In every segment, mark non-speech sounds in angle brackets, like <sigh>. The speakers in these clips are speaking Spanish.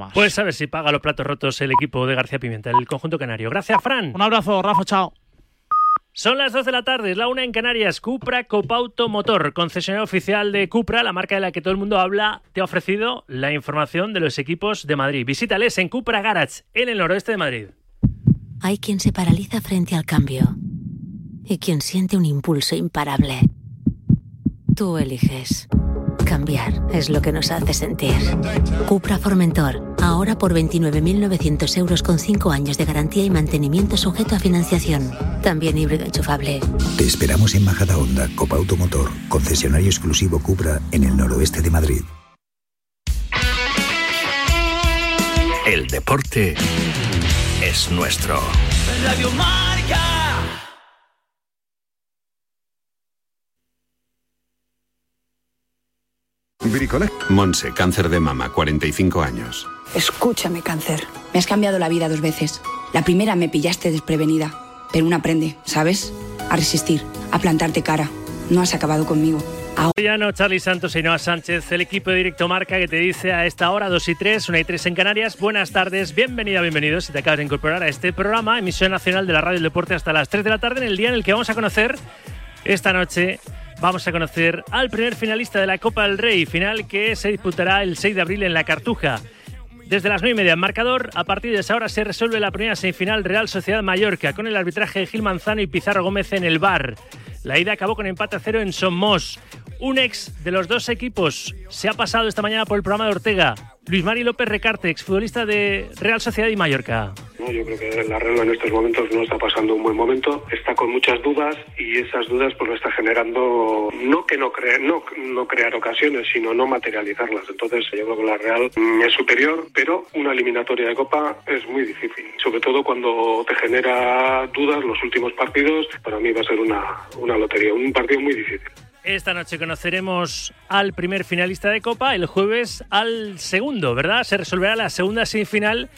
más. Pues a ver si paga los platos rotos el equipo de García Pimienta, el conjunto canario. Gracias, Fran. Un abrazo, Rafa, chao. Son las 2 de la tarde, es la una en Canarias. Cupra Copauto Motor, concesionario oficial de Cupra, la marca de la que todo el mundo habla, te ha ofrecido la información de los equipos de Madrid. Visítales en Cupra Garage, en el noroeste de Madrid. Hay quien se paraliza frente al cambio y quien siente un impulso imparable. Tú eliges. Cambiar es lo que nos hace sentir. Cupra Formentor, ahora por 29.900 euros con 5 años de garantía y mantenimiento sujeto a financiación. También híbrido enchufable. Te esperamos en Majada Honda, Copa Automotor, concesionario exclusivo Cupra en el noroeste de Madrid. El deporte es nuestro. Radio Marca. Bricolac. Monse, cáncer de mama, 45 años. Escúchame, cáncer. Me has cambiado la vida dos veces. La primera me pillaste desprevenida, pero uno aprende, ¿sabes? A resistir, a plantarte cara. No has acabado conmigo. no Charlie Santos y Noah Sánchez, el equipo de Directo Marca que te dice a esta hora 2 y 3, 1 y 3 en Canarias. Buenas tardes, bienvenida, bienvenidos si te acabas de incorporar a este programa, emisión nacional de la Radio del Deporte hasta las 3 de la tarde, en el día en el que vamos a conocer esta noche vamos a conocer al primer finalista de la Copa del Rey, final que se disputará el 6 de abril en la Cartuja. Desde las 9 y media en marcador, a partir de esa hora se resuelve la primera semifinal Real Sociedad Mallorca con el arbitraje de Gil Manzano y Pizarro Gómez en el bar. La ida acabó con empate a cero en Somos. Un ex de los dos equipos se ha pasado esta mañana por el programa de Ortega. Luis Mari López Recarte, exfutbolista de Real Sociedad y Mallorca. yo creo que la Real en estos momentos no está pasando un buen momento, está con muchas dudas y esas dudas pues lo está generando no que no, no, no crear ocasiones, sino no materializarlas. Entonces yo creo que la Real es superior, pero una eliminatoria de Copa es muy difícil, sobre todo cuando te genera dudas los últimos partidos, para mí va a ser una, una lotería, un partido muy difícil. Esta noche conoceremos al primer finalista de Copa, el jueves al segundo, ¿verdad? Se resolverá la segunda semifinal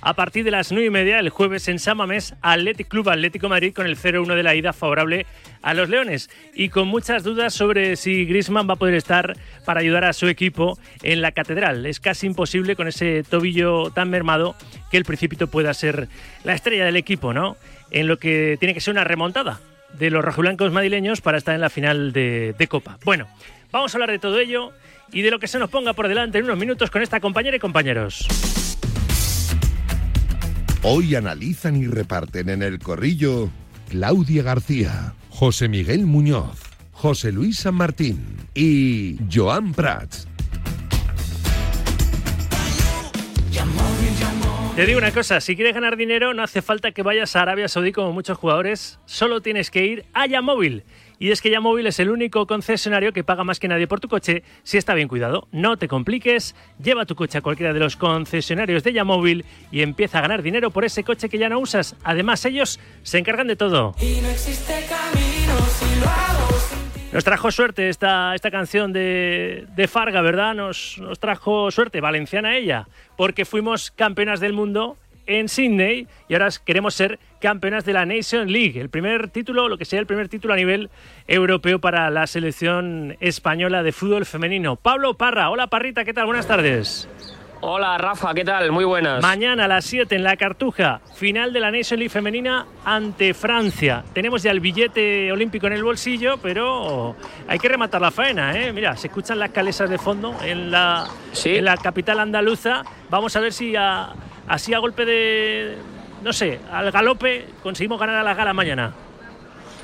a partir de las nueve y media el jueves en Samamés, Athletic Club Atlético Madrid con el 0-1 de la ida favorable a los Leones y con muchas dudas sobre si Griezmann va a poder estar para ayudar a su equipo en la Catedral. Es casi imposible con ese tobillo tan mermado que el Principito pueda ser la estrella del equipo, ¿no? En lo que tiene que ser una remontada de los rojiblancos madrileños para estar en la final de, Copa. Bueno, vamos a hablar de todo ello y de lo que se nos ponga por delante en unos minutos con esta compañera y compañeros. Hoy analizan y reparten en el corrillo Claudia García, José Miguel Muñoz, José Luis San Martín y Joan Prats. Te digo una cosa, si quieres ganar dinero no hace falta que vayas a Arabia Saudí como muchos jugadores, solo tienes que ir a Yamóvil. Y es que Yamóvil es el único concesionario que paga más que nadie por tu coche si está bien cuidado. No te compliques, lleva tu coche a cualquiera de los concesionarios de Yamóvil y empieza a ganar dinero por ese coche que ya no usas. Además, ellos se encargan de todo. Y no existe camino si lo hago nos trajo suerte esta, esta canción de, de Farga, ¿verdad? Nos, nos trajo suerte, valenciana ella, porque fuimos campeonas del mundo en Sydney y ahora queremos ser campeonas de la Nation League, el primer título, lo que sea el primer título a nivel europeo para la selección española de fútbol femenino. Pablo Parra, hola Parrita, ¿qué tal? Buenas tardes. Hola Rafa, ¿qué tal? Muy buenas. Mañana a las 7 en la Cartuja, final de la Nation League femenina ante Francia. Tenemos ya el billete olímpico en el bolsillo, pero hay que rematar la faena, ¿eh? Mira, se escuchan las calesas de fondo en la, en la capital andaluza. Vamos a ver si así a golpe de, no sé, al galope conseguimos ganar a la gala mañana.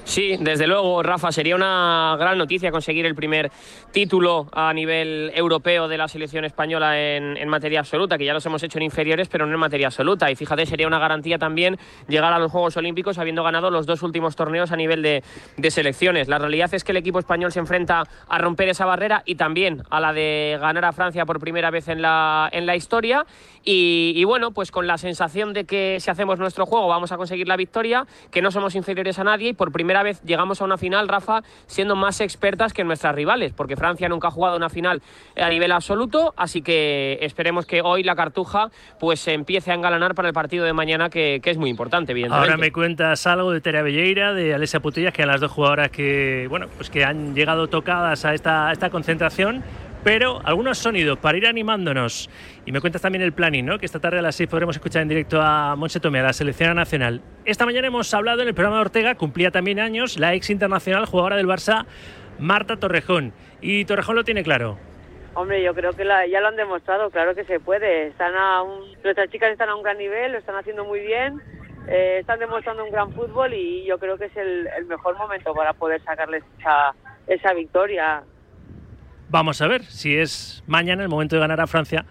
Sí, desde luego, Rafa, sería una gran noticia conseguir el primer título a nivel europeo de la selección española en, materia absoluta, que ya los hemos hecho en inferiores, pero no en materia absoluta. Y fíjate, sería una garantía también llegar a los Juegos Olímpicos habiendo ganado los dos últimos torneos a nivel de, selecciones. La realidad es que el equipo español se enfrenta a romper esa barrera y también a la de ganar a Francia por primera vez en la, historia. Y, y bueno, pues con la sensación de que si hacemos nuestro juego vamos a conseguir la victoria, que no somos inferiores a nadie y por primera vez llegamos a una final, Rafa, siendo más expertas que nuestras rivales, porque Francia nunca ha jugado una final a nivel absoluto, así que esperemos que hoy la Cartuja pues se empiece a engalanar para el partido de mañana, que, es muy importante, evidentemente. Ahora me cuentas algo de Tere Belleira, de Alessia Putillas, que eran las dos jugadoras que, bueno, pues que han llegado tocadas a esta, esta concentración pero algunos sonidos para ir animándonos. Y me cuentas también el planning, ¿no? Que esta tarde a las 6 podremos escuchar en directo a Monse Tomé, a la selección nacional. Esta mañana hemos hablado en el programa de Ortega, cumplía también años, la ex internacional jugadora del Barça, Marta Torrejón. Y Torrejón lo tiene claro. Hombre, yo creo que ya lo han demostrado, claro que se puede. Están a nuestras chicas están a un gran nivel, lo están haciendo muy bien, eh, están demostrando un gran fútbol y yo creo que es el, mejor momento para poder sacarles esa victoria. Vamos a ver si es mañana el momento de ganar a Francia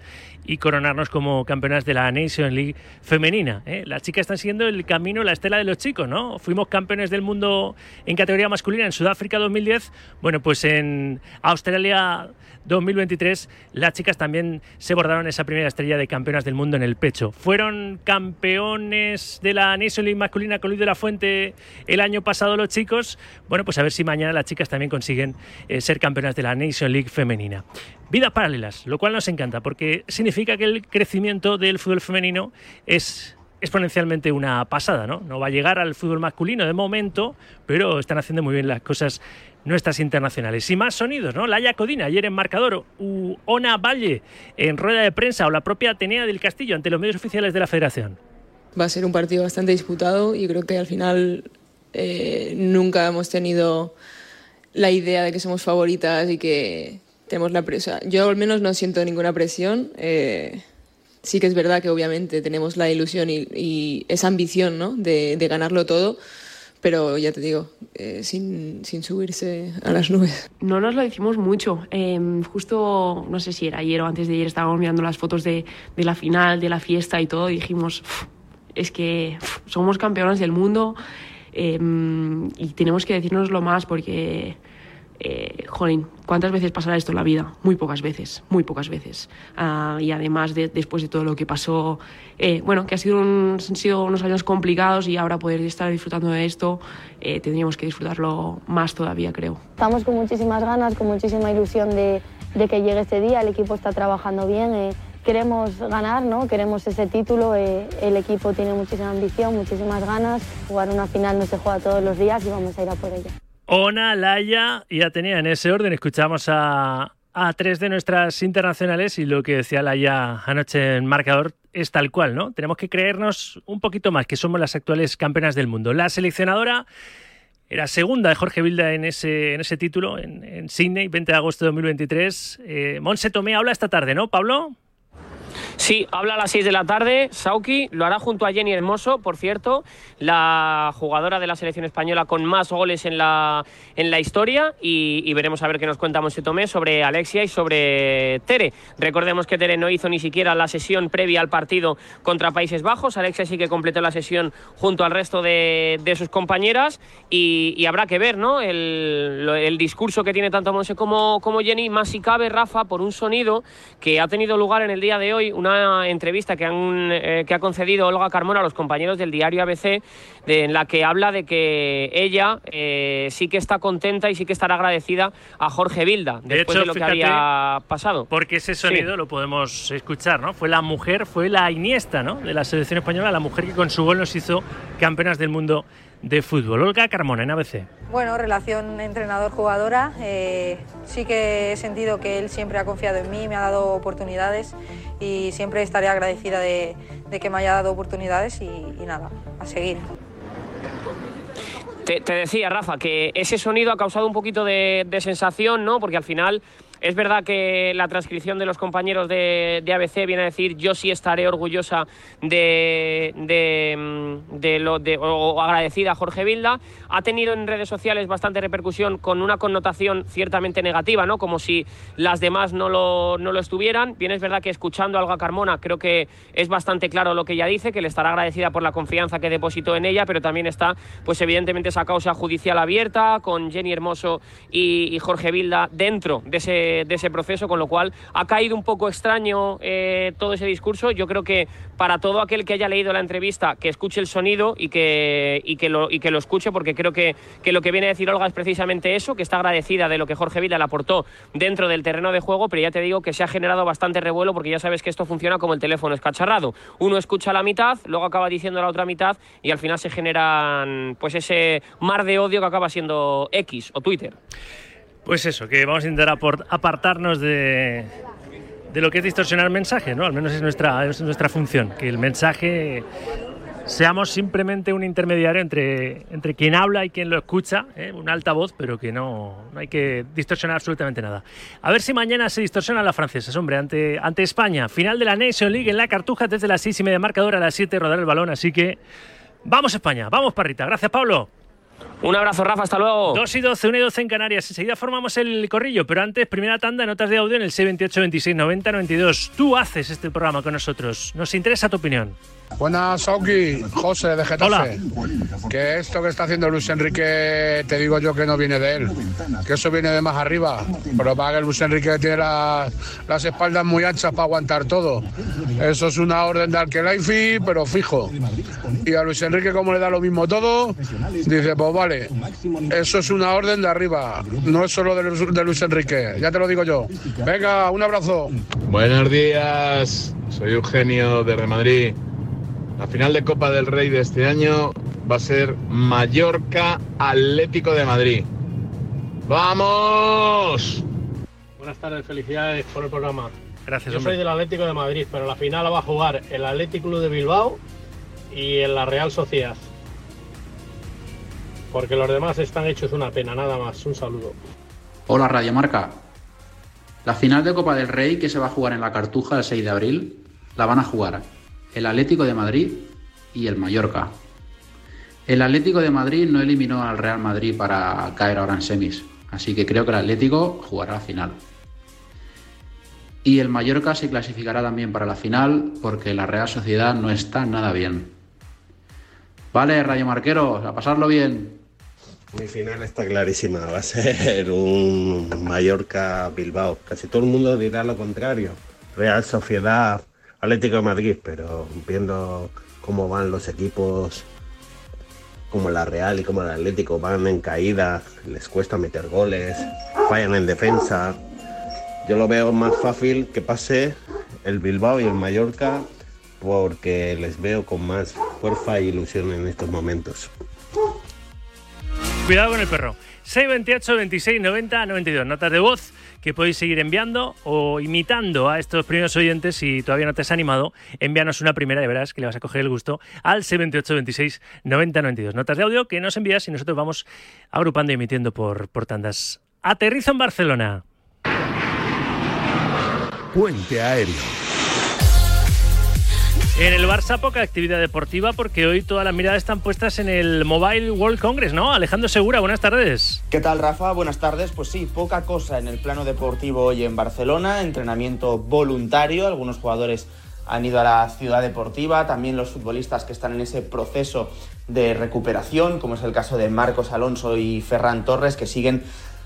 y coronarnos como campeonas de la Nation League femenina. ¿eh? Las chicas están siguiendo el camino, la estela de los chicos, ¿no? Fuimos campeones del mundo en categoría masculina en Sudáfrica 2010. Bueno, pues en Australia 2023 las chicas también se bordaron esa primera estrella de campeonas del mundo en el pecho. Fueron campeones de la Nation League masculina con Luis de la Fuente el año pasado los chicos. Bueno, pues a ver si mañana las chicas también consiguen eh, ser campeonas de la Nation League femenina. Vidas paralelas, lo cual nos encanta porque significa que el crecimiento del fútbol femenino es exponencialmente una pasada, ¿no? No va a llegar al fútbol masculino de momento, pero están haciendo muy bien las cosas nuestras internacionales. Y más sonidos, ¿no? Laia Codina ayer en marcador, u Ona Valle en rueda de prensa o la propia Atenea del Castillo ante los medios oficiales de la Federación. Va a ser un partido bastante disputado y creo que al final eh, nunca hemos tenido la idea de que somos favoritas y que tenemos la presión. Yo al menos no siento ninguna presión. Eh, sí que es verdad que obviamente tenemos la ilusión y, esa ambición ¿no? de, de ganarlo todo pero ya te digo, eh, sin, sin, subirse a las nubes. No nos lo decimos mucho. Em, justo, no sé si era ayer o antes de ayer, estábamos mirando las fotos de, de la final, de la fiesta y todo, y dijimos, es que somos campeones del mundo em, y tenemos que decirnoslo más porque eh, jolín, ¿cuántas veces pasará esto en la vida? Muy pocas veces, muy pocas veces. Ah, y además, de, después de todo lo que pasó, eh, bueno, que ha sido han sido unos años complicados y ahora poder estar disfrutando de esto, eh, tendríamos que disfrutarlo más todavía, creo. Estamos con muchísimas ganas, con muchísima ilusión de, de que llegue este día, el equipo está trabajando bien. Eh, queremos ganar, ¿no? queremos ese título, el equipo tiene muchísima ambición, muchísimas ganas, jugar una final no se juega todos los días y vamos a ir a por ella. Ona, Laia y Atenea. En ese orden escuchamos a, a tres de nuestras internacionales y lo que decía Laia anoche en marcador es tal cual, ¿no? Tenemos que creernos un poquito más que somos las actuales campeonas del mundo. La seleccionadora era segunda de Jorge Vilda en ese, en ese título, en, en Sydney, 20 de agosto de 2023. Eh, Monse Tomé habla esta tarde, ¿no, Pablo? Sí, habla a las 6 de la tarde. Sauki lo hará junto a Jenny Hermoso, por cierto, la jugadora de la selección española con más goles en la, en la historia. Y, veremos a ver qué nos cuenta Monse Tomé sobre Alexia y sobre Tere. Recordemos que Tere no hizo ni siquiera la sesión previa al partido contra Países Bajos. Alexia sí que completó la sesión junto al resto de, sus compañeras. Y, habrá que ver ¿no? el, discurso que tiene tanto Monse como, como Jenny, más si cabe, Rafa, por un sonido que ha tenido lugar en el día de hoy una entrevista que, han, eh, que ha concedido Olga Carmona a los compañeros del diario ABC, en la que habla de que ella eh, sí que está contenta y sí que estará agradecida a Jorge Vilda después de, lo que había pasado. Porque ese sonido lo podemos escuchar, ¿no? Fue la mujer, fue la Iniesta, ¿no? De la selección española, la mujer que con su gol nos hizo campeonas del mundo de fútbol. Olga Carmona, en ABC. Bueno, relación entrenador-jugadora. Eh, sí que he sentido que él siempre ha confiado en mí, me ha dado oportunidades y siempre estaré agradecida de, que me haya dado oportunidades y, nada, a seguir. Te, decía, Rafa, que ese sonido ha causado un poquito de, de sensación, ¿no? Porque al final es verdad que la transcripción de los compañeros de, ABC viene a decir yo sí estaré orgullosa de, de, lo, o agradecida a Jorge Vilda. Ha tenido en redes sociales bastante repercusión con una connotación ciertamente negativa, ¿no? Como si las demás no lo, no lo estuvieran. Bien es verdad que escuchando a Olga Carmona creo que es bastante claro lo que ella dice, que le estará agradecida por la confianza que depositó en ella, pero también está, pues evidentemente, esa causa judicial abierta con Jenny Hermoso y Jorge Vilda dentro de ese de, ese proceso, con lo cual ha caído un poco extraño eh, todo ese discurso. Yo creo que para todo aquel que haya leído la entrevista, que escuche el sonido y que, y que, lo, y que lo escuche, porque creo que, que lo que viene a decir Olga es precisamente eso, que está agradecida de lo que Jorge Vila le aportó dentro del terreno de juego, pero ya te digo que se ha generado bastante revuelo porque ya sabes que esto funciona como el teléfono escacharrado. Uno escucha la mitad, luego acaba diciendo la otra mitad y al final se generan pues ese mar de odio que acaba siendo X o Twitter. Pues eso, que vamos a intentar apartarnos de, de lo que es distorsionar mensajes, ¿no? Al menos es nuestra, es nuestra función, que el mensaje seamos simplemente un intermediario entre, entre quien habla y quien lo escucha, ¿eh? un altavoz, pero que no, no hay que distorsionar absolutamente nada. A ver si mañana se distorsiona la francesa, hombre, ante, ante España. Final de la Nation League en la Cartuja desde las 6 y media marcadora a las 7 rodar el balón, así que vamos España, vamos Parrita. Gracias Pablo. Un abrazo, Rafa, hasta luego. 2 y 12, 1 y 12 en Canarias. Enseguida formamos el corrillo, pero antes, primera tanda, notas de audio en el C28 26 90 92. Tú haces este programa con nosotros. Nos interesa tu opinión. Buenas, Sauki, José de Getafe. Que esto que está haciendo Luis Enrique, te digo yo que no viene de él, que eso viene de más arriba. Pero para que Luis Enrique tiene las, espaldas muy anchas para aguantar todo. Eso es una orden de Alquelaifi, pero fijo. Y a Luis Enrique, como le da lo mismo todo, dice: Pues vale, eso es una orden de arriba, no es solo de, de Luis Enrique, ya te lo digo yo. Venga, un abrazo. Buenos días, soy Eugenio de Remadrid. La final de Copa del Rey de este año va a ser Mallorca Atlético de Madrid. ¡Vamos! Buenas tardes, felicidades por el programa. Gracias, Yo soy del Atlético de Madrid, pero la final la va a jugar el Atlético Club de Bilbao y en la Real Sociedad. Porque los demás están hechos una pena, nada más. Un saludo. Hola, Radio Marca. La final de Copa del Rey que se va a jugar en la Cartuja el 6 de abril la van a jugar el Atlético de Madrid y el Mallorca. El Atlético de Madrid no eliminó al Real Madrid para caer ahora en semis, así que creo que el Atlético jugará la final. Y el Mallorca se clasificará también para la final porque la Real Sociedad no está nada bien. Vale, Rayo Marqueros, a pasarlo bien. Mi final está clarísima, va a ser un Mallorca-Bilbao. Casi todo el mundo dirá lo contrario. Real Sociedad Atlético de Madrid, pero viendo cómo van los equipos como la Real y como el Atlético van en caída, les cuesta meter goles, fallan en defensa. Yo lo veo más fácil que pase el Bilbao y el Mallorca porque les veo con más fuerza e ilusión en estos momentos. Cuidado con el perro. 628 26 90 92. Notas de voz que podéis seguir enviando o imitando a estos primeros oyentes. Si todavía no te has animado, envíanos una primera y verás que le vas a coger el gusto al 78 26 90 92. Notas de audio que nos envías y nosotros vamos agrupando y emitiendo por, por tandas. Aterrizo en Barcelona. Puente aéreo. En el Barça poca actividad deportiva porque hoy todas las miradas están puestas en el Mobile World Congress, ¿no? Alejandro Segura, buenas tardes. ¿Qué tal, Rafa? Buenas tardes. Pues sí, poca cosa en el plano deportivo hoy en Barcelona, entrenamiento voluntario, algunos jugadores han ido a la ciudad deportiva, también los futbolistas que están en ese proceso de recuperación, como es el caso de Marcos Alonso y Ferran Torres, que siguen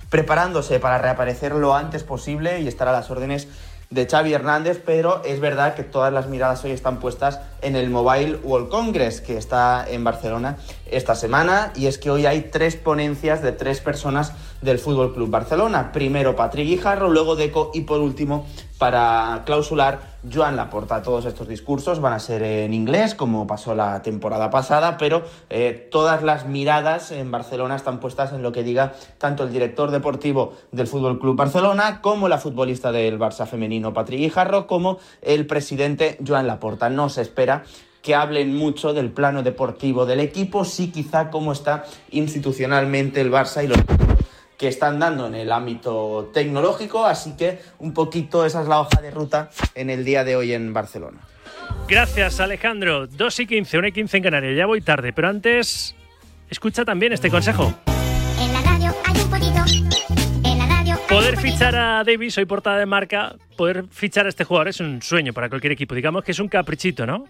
preparándose para reaparecer lo antes posible y estar a las órdenes de Xavi Hernández, pero es verdad que todas las miradas hoy están puestas en el Mobile World Congress que está en Barcelona esta semana y es que hoy hay tres ponencias de tres personas del Fútbol Club Barcelona. Primero Patrick Guijarro, luego Deco y por último para clausular Joan Laporta. Todos estos discursos van a ser en inglés, como pasó la temporada pasada, pero eh, todas las miradas en Barcelona están puestas en lo que diga tanto el director deportivo del Fútbol Club Barcelona, como la futbolista del Barça femenino Patrick Guijarro, como el presidente Joan Laporta. No se espera que hablen mucho del plano deportivo del equipo, sí quizá cómo está institucionalmente el Barça y los que están dando en el ámbito tecnológico, así que un poquito esa es la hoja de ruta en el día de hoy en Barcelona. Gracias Alejandro, 2 y 15, 1 y 15 en Canarias, ya voy tarde, pero antes escucha también este consejo. En la radio hay un poquito. Poder fichar a Davis, soy portada de marca, poder fichar a este jugador es un sueño para cualquier equipo, digamos que es un caprichito, ¿no?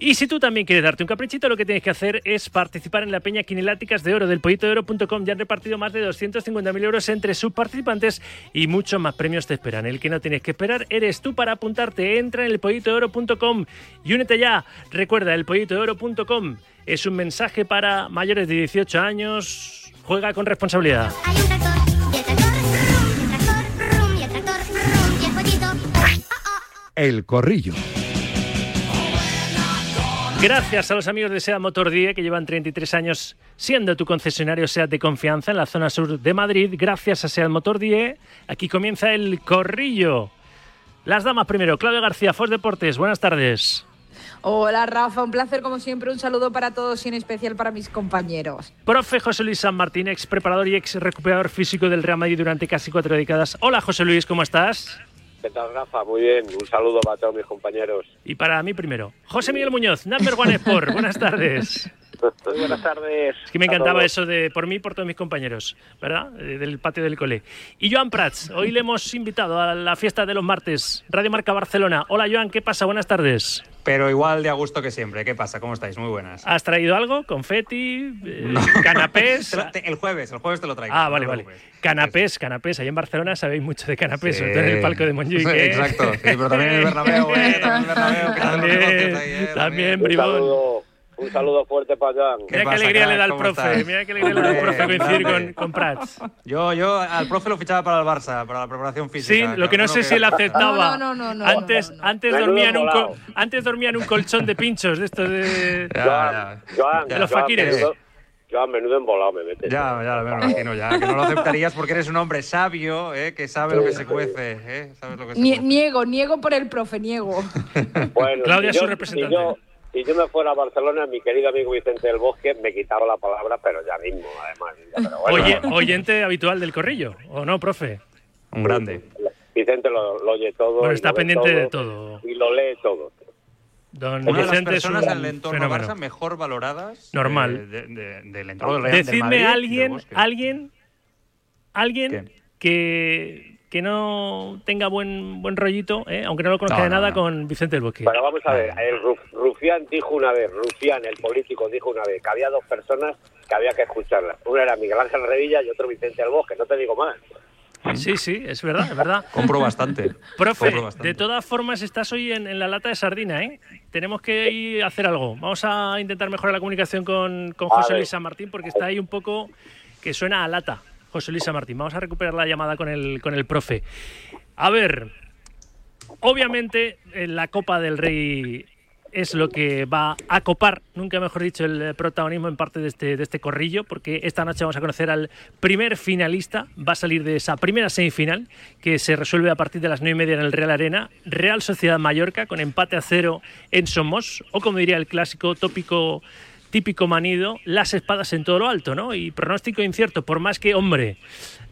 Y si tú también quieres darte un caprichito, lo que tienes que hacer es participar en la Peña Quineláticas de Oro del pollitodeoro.com. Ya han repartido más de 250.000 euros entre sus participantes y muchos más premios te esperan. El que no tienes que esperar eres tú para apuntarte. Entra en el pollitodeoro.com y únete ya. Recuerda, el pollitodeoro.com es un mensaje para mayores de 18 años. Juega con responsabilidad. El corrillo. Gracias a los amigos de SEAT Motor Die que llevan 33 años siendo tu concesionario SEAT de confianza en la zona sur de Madrid. Gracias a SEAT Motor Die, aquí comienza el corrillo. Las damas primero, Claudia García, Fos Deportes, buenas tardes. Hola Rafa, un placer como siempre, un saludo para todos y en especial para mis compañeros. Profe José Luis San Martín, ex preparador y ex recuperador físico del Real Madrid durante casi cuatro décadas. Hola José Luis, ¿cómo estás? ¿Qué tal, Rafa? Muy bien. Un saludo para todos mis compañeros. Y para mí primero, José Miguel Muñoz, Number One Sport, buenas tardes. <laughs> Muy buenas tardes. Es que me encantaba eso de por mí y por todos mis compañeros, ¿verdad? Eh, Del patio del cole. Y Joan Prats, hoy le hemos invitado a la fiesta de los martes, Radio Marca Barcelona. Hola Joan, ¿qué pasa? Buenas tardes. Pero igual de a gusto que siempre. ¿Qué pasa? ¿Cómo estáis? Muy buenas. ¿Has traído algo? ¿Confeti? eh, <laughs> ¿Canapés? Lo- te- el jueves, el jueves te lo traigo. Ah, no vale, vale. Canapés, canapés. Ahí en Barcelona sabéis mucho de canapés, Sí. sobre todo en el palco de Montjuic. ¿eh? Exacto, sí, pero también en el Bernabéu, ¿eh? También en el Bernabéu, que <laughs> ahí, ¿eh? También, también, Un saludo, fuerte para Jan. Mira qué alegría le da al profe, mira qué alegría le da al profe coincidir con, con Prats. Yo, yo al profe lo fichaba para el Barça, para la preparación física. Sí, lo que no sé si él aceptaba. No, no, no, no, antes, antes, dormía en un antes dormía en un colchón de pinchos de estos de, Joan, Joan, de los Joan, faquires. menudo- Joan, menudo embolado me metes. Ya, ya me lo imagino, ya. Que no lo aceptarías porque eres un hombre sabio, ¿eh? que sabe lo que se cuece. ¿eh? Sabes lo que se Nie- cuece. niego, niego por el profe, niego. Bueno, Claudia, si su yo- representante. Si yo, si yo me fuera a Barcelona, mi querido amigo Vicente del Bosque me quitaba la palabra, pero ya mismo, además. ya, pero bueno. Oye, oyente habitual del corrillo, ¿o no, profe? Un grande. Vicente lo, lo oye todo. Bueno, está pendiente de todo. Y lo lee todo. Don Una de las es un personas en el entorno fenómeno. Barça mejor valoradas Normal. eh, de- de- del entorno Real Decidme Madrid, alguien, alguien, alguien que, que no tenga buen buen rollito, ¿eh? aunque no lo conozca No, de nada, no. con Vicente del Bosque. Pero vamos a ver, el Ruf- Rufián dijo una vez, Rufián, el político, dijo una vez que había dos personas que había que escucharlas. Una era Miguel Ángel Revilla y otro Vicente del Bosque, no te digo más. Sí, sí, es verdad, es verdad. Compro bastante. Profe, Compro bastante. de todas formas estás hoy en, en la lata de sardina, ¿eh? Tenemos que ir a hacer algo. Vamos a intentar mejorar la comunicación con, con José. Luis San Martín porque está ahí un poco que suena a lata. José Luis Martín, vamos a recuperar la llamada con el, con el profe. A ver, obviamente en la Copa del Rey es lo que va a copar, nunca mejor dicho, el eh, protagonismo en parte de este, de este corrillo, porque esta noche vamos a conocer al primer finalista, va a salir de esa primera semifinal, que se resuelve a partir de las nueve y media en el Real Arena, Real Sociedad Mallorca, con empate a cero en Somos, o como diría el clásico tópico típico manido, las espadas en todo lo alto, ¿no? Y pronóstico incierto, por más que, hombre,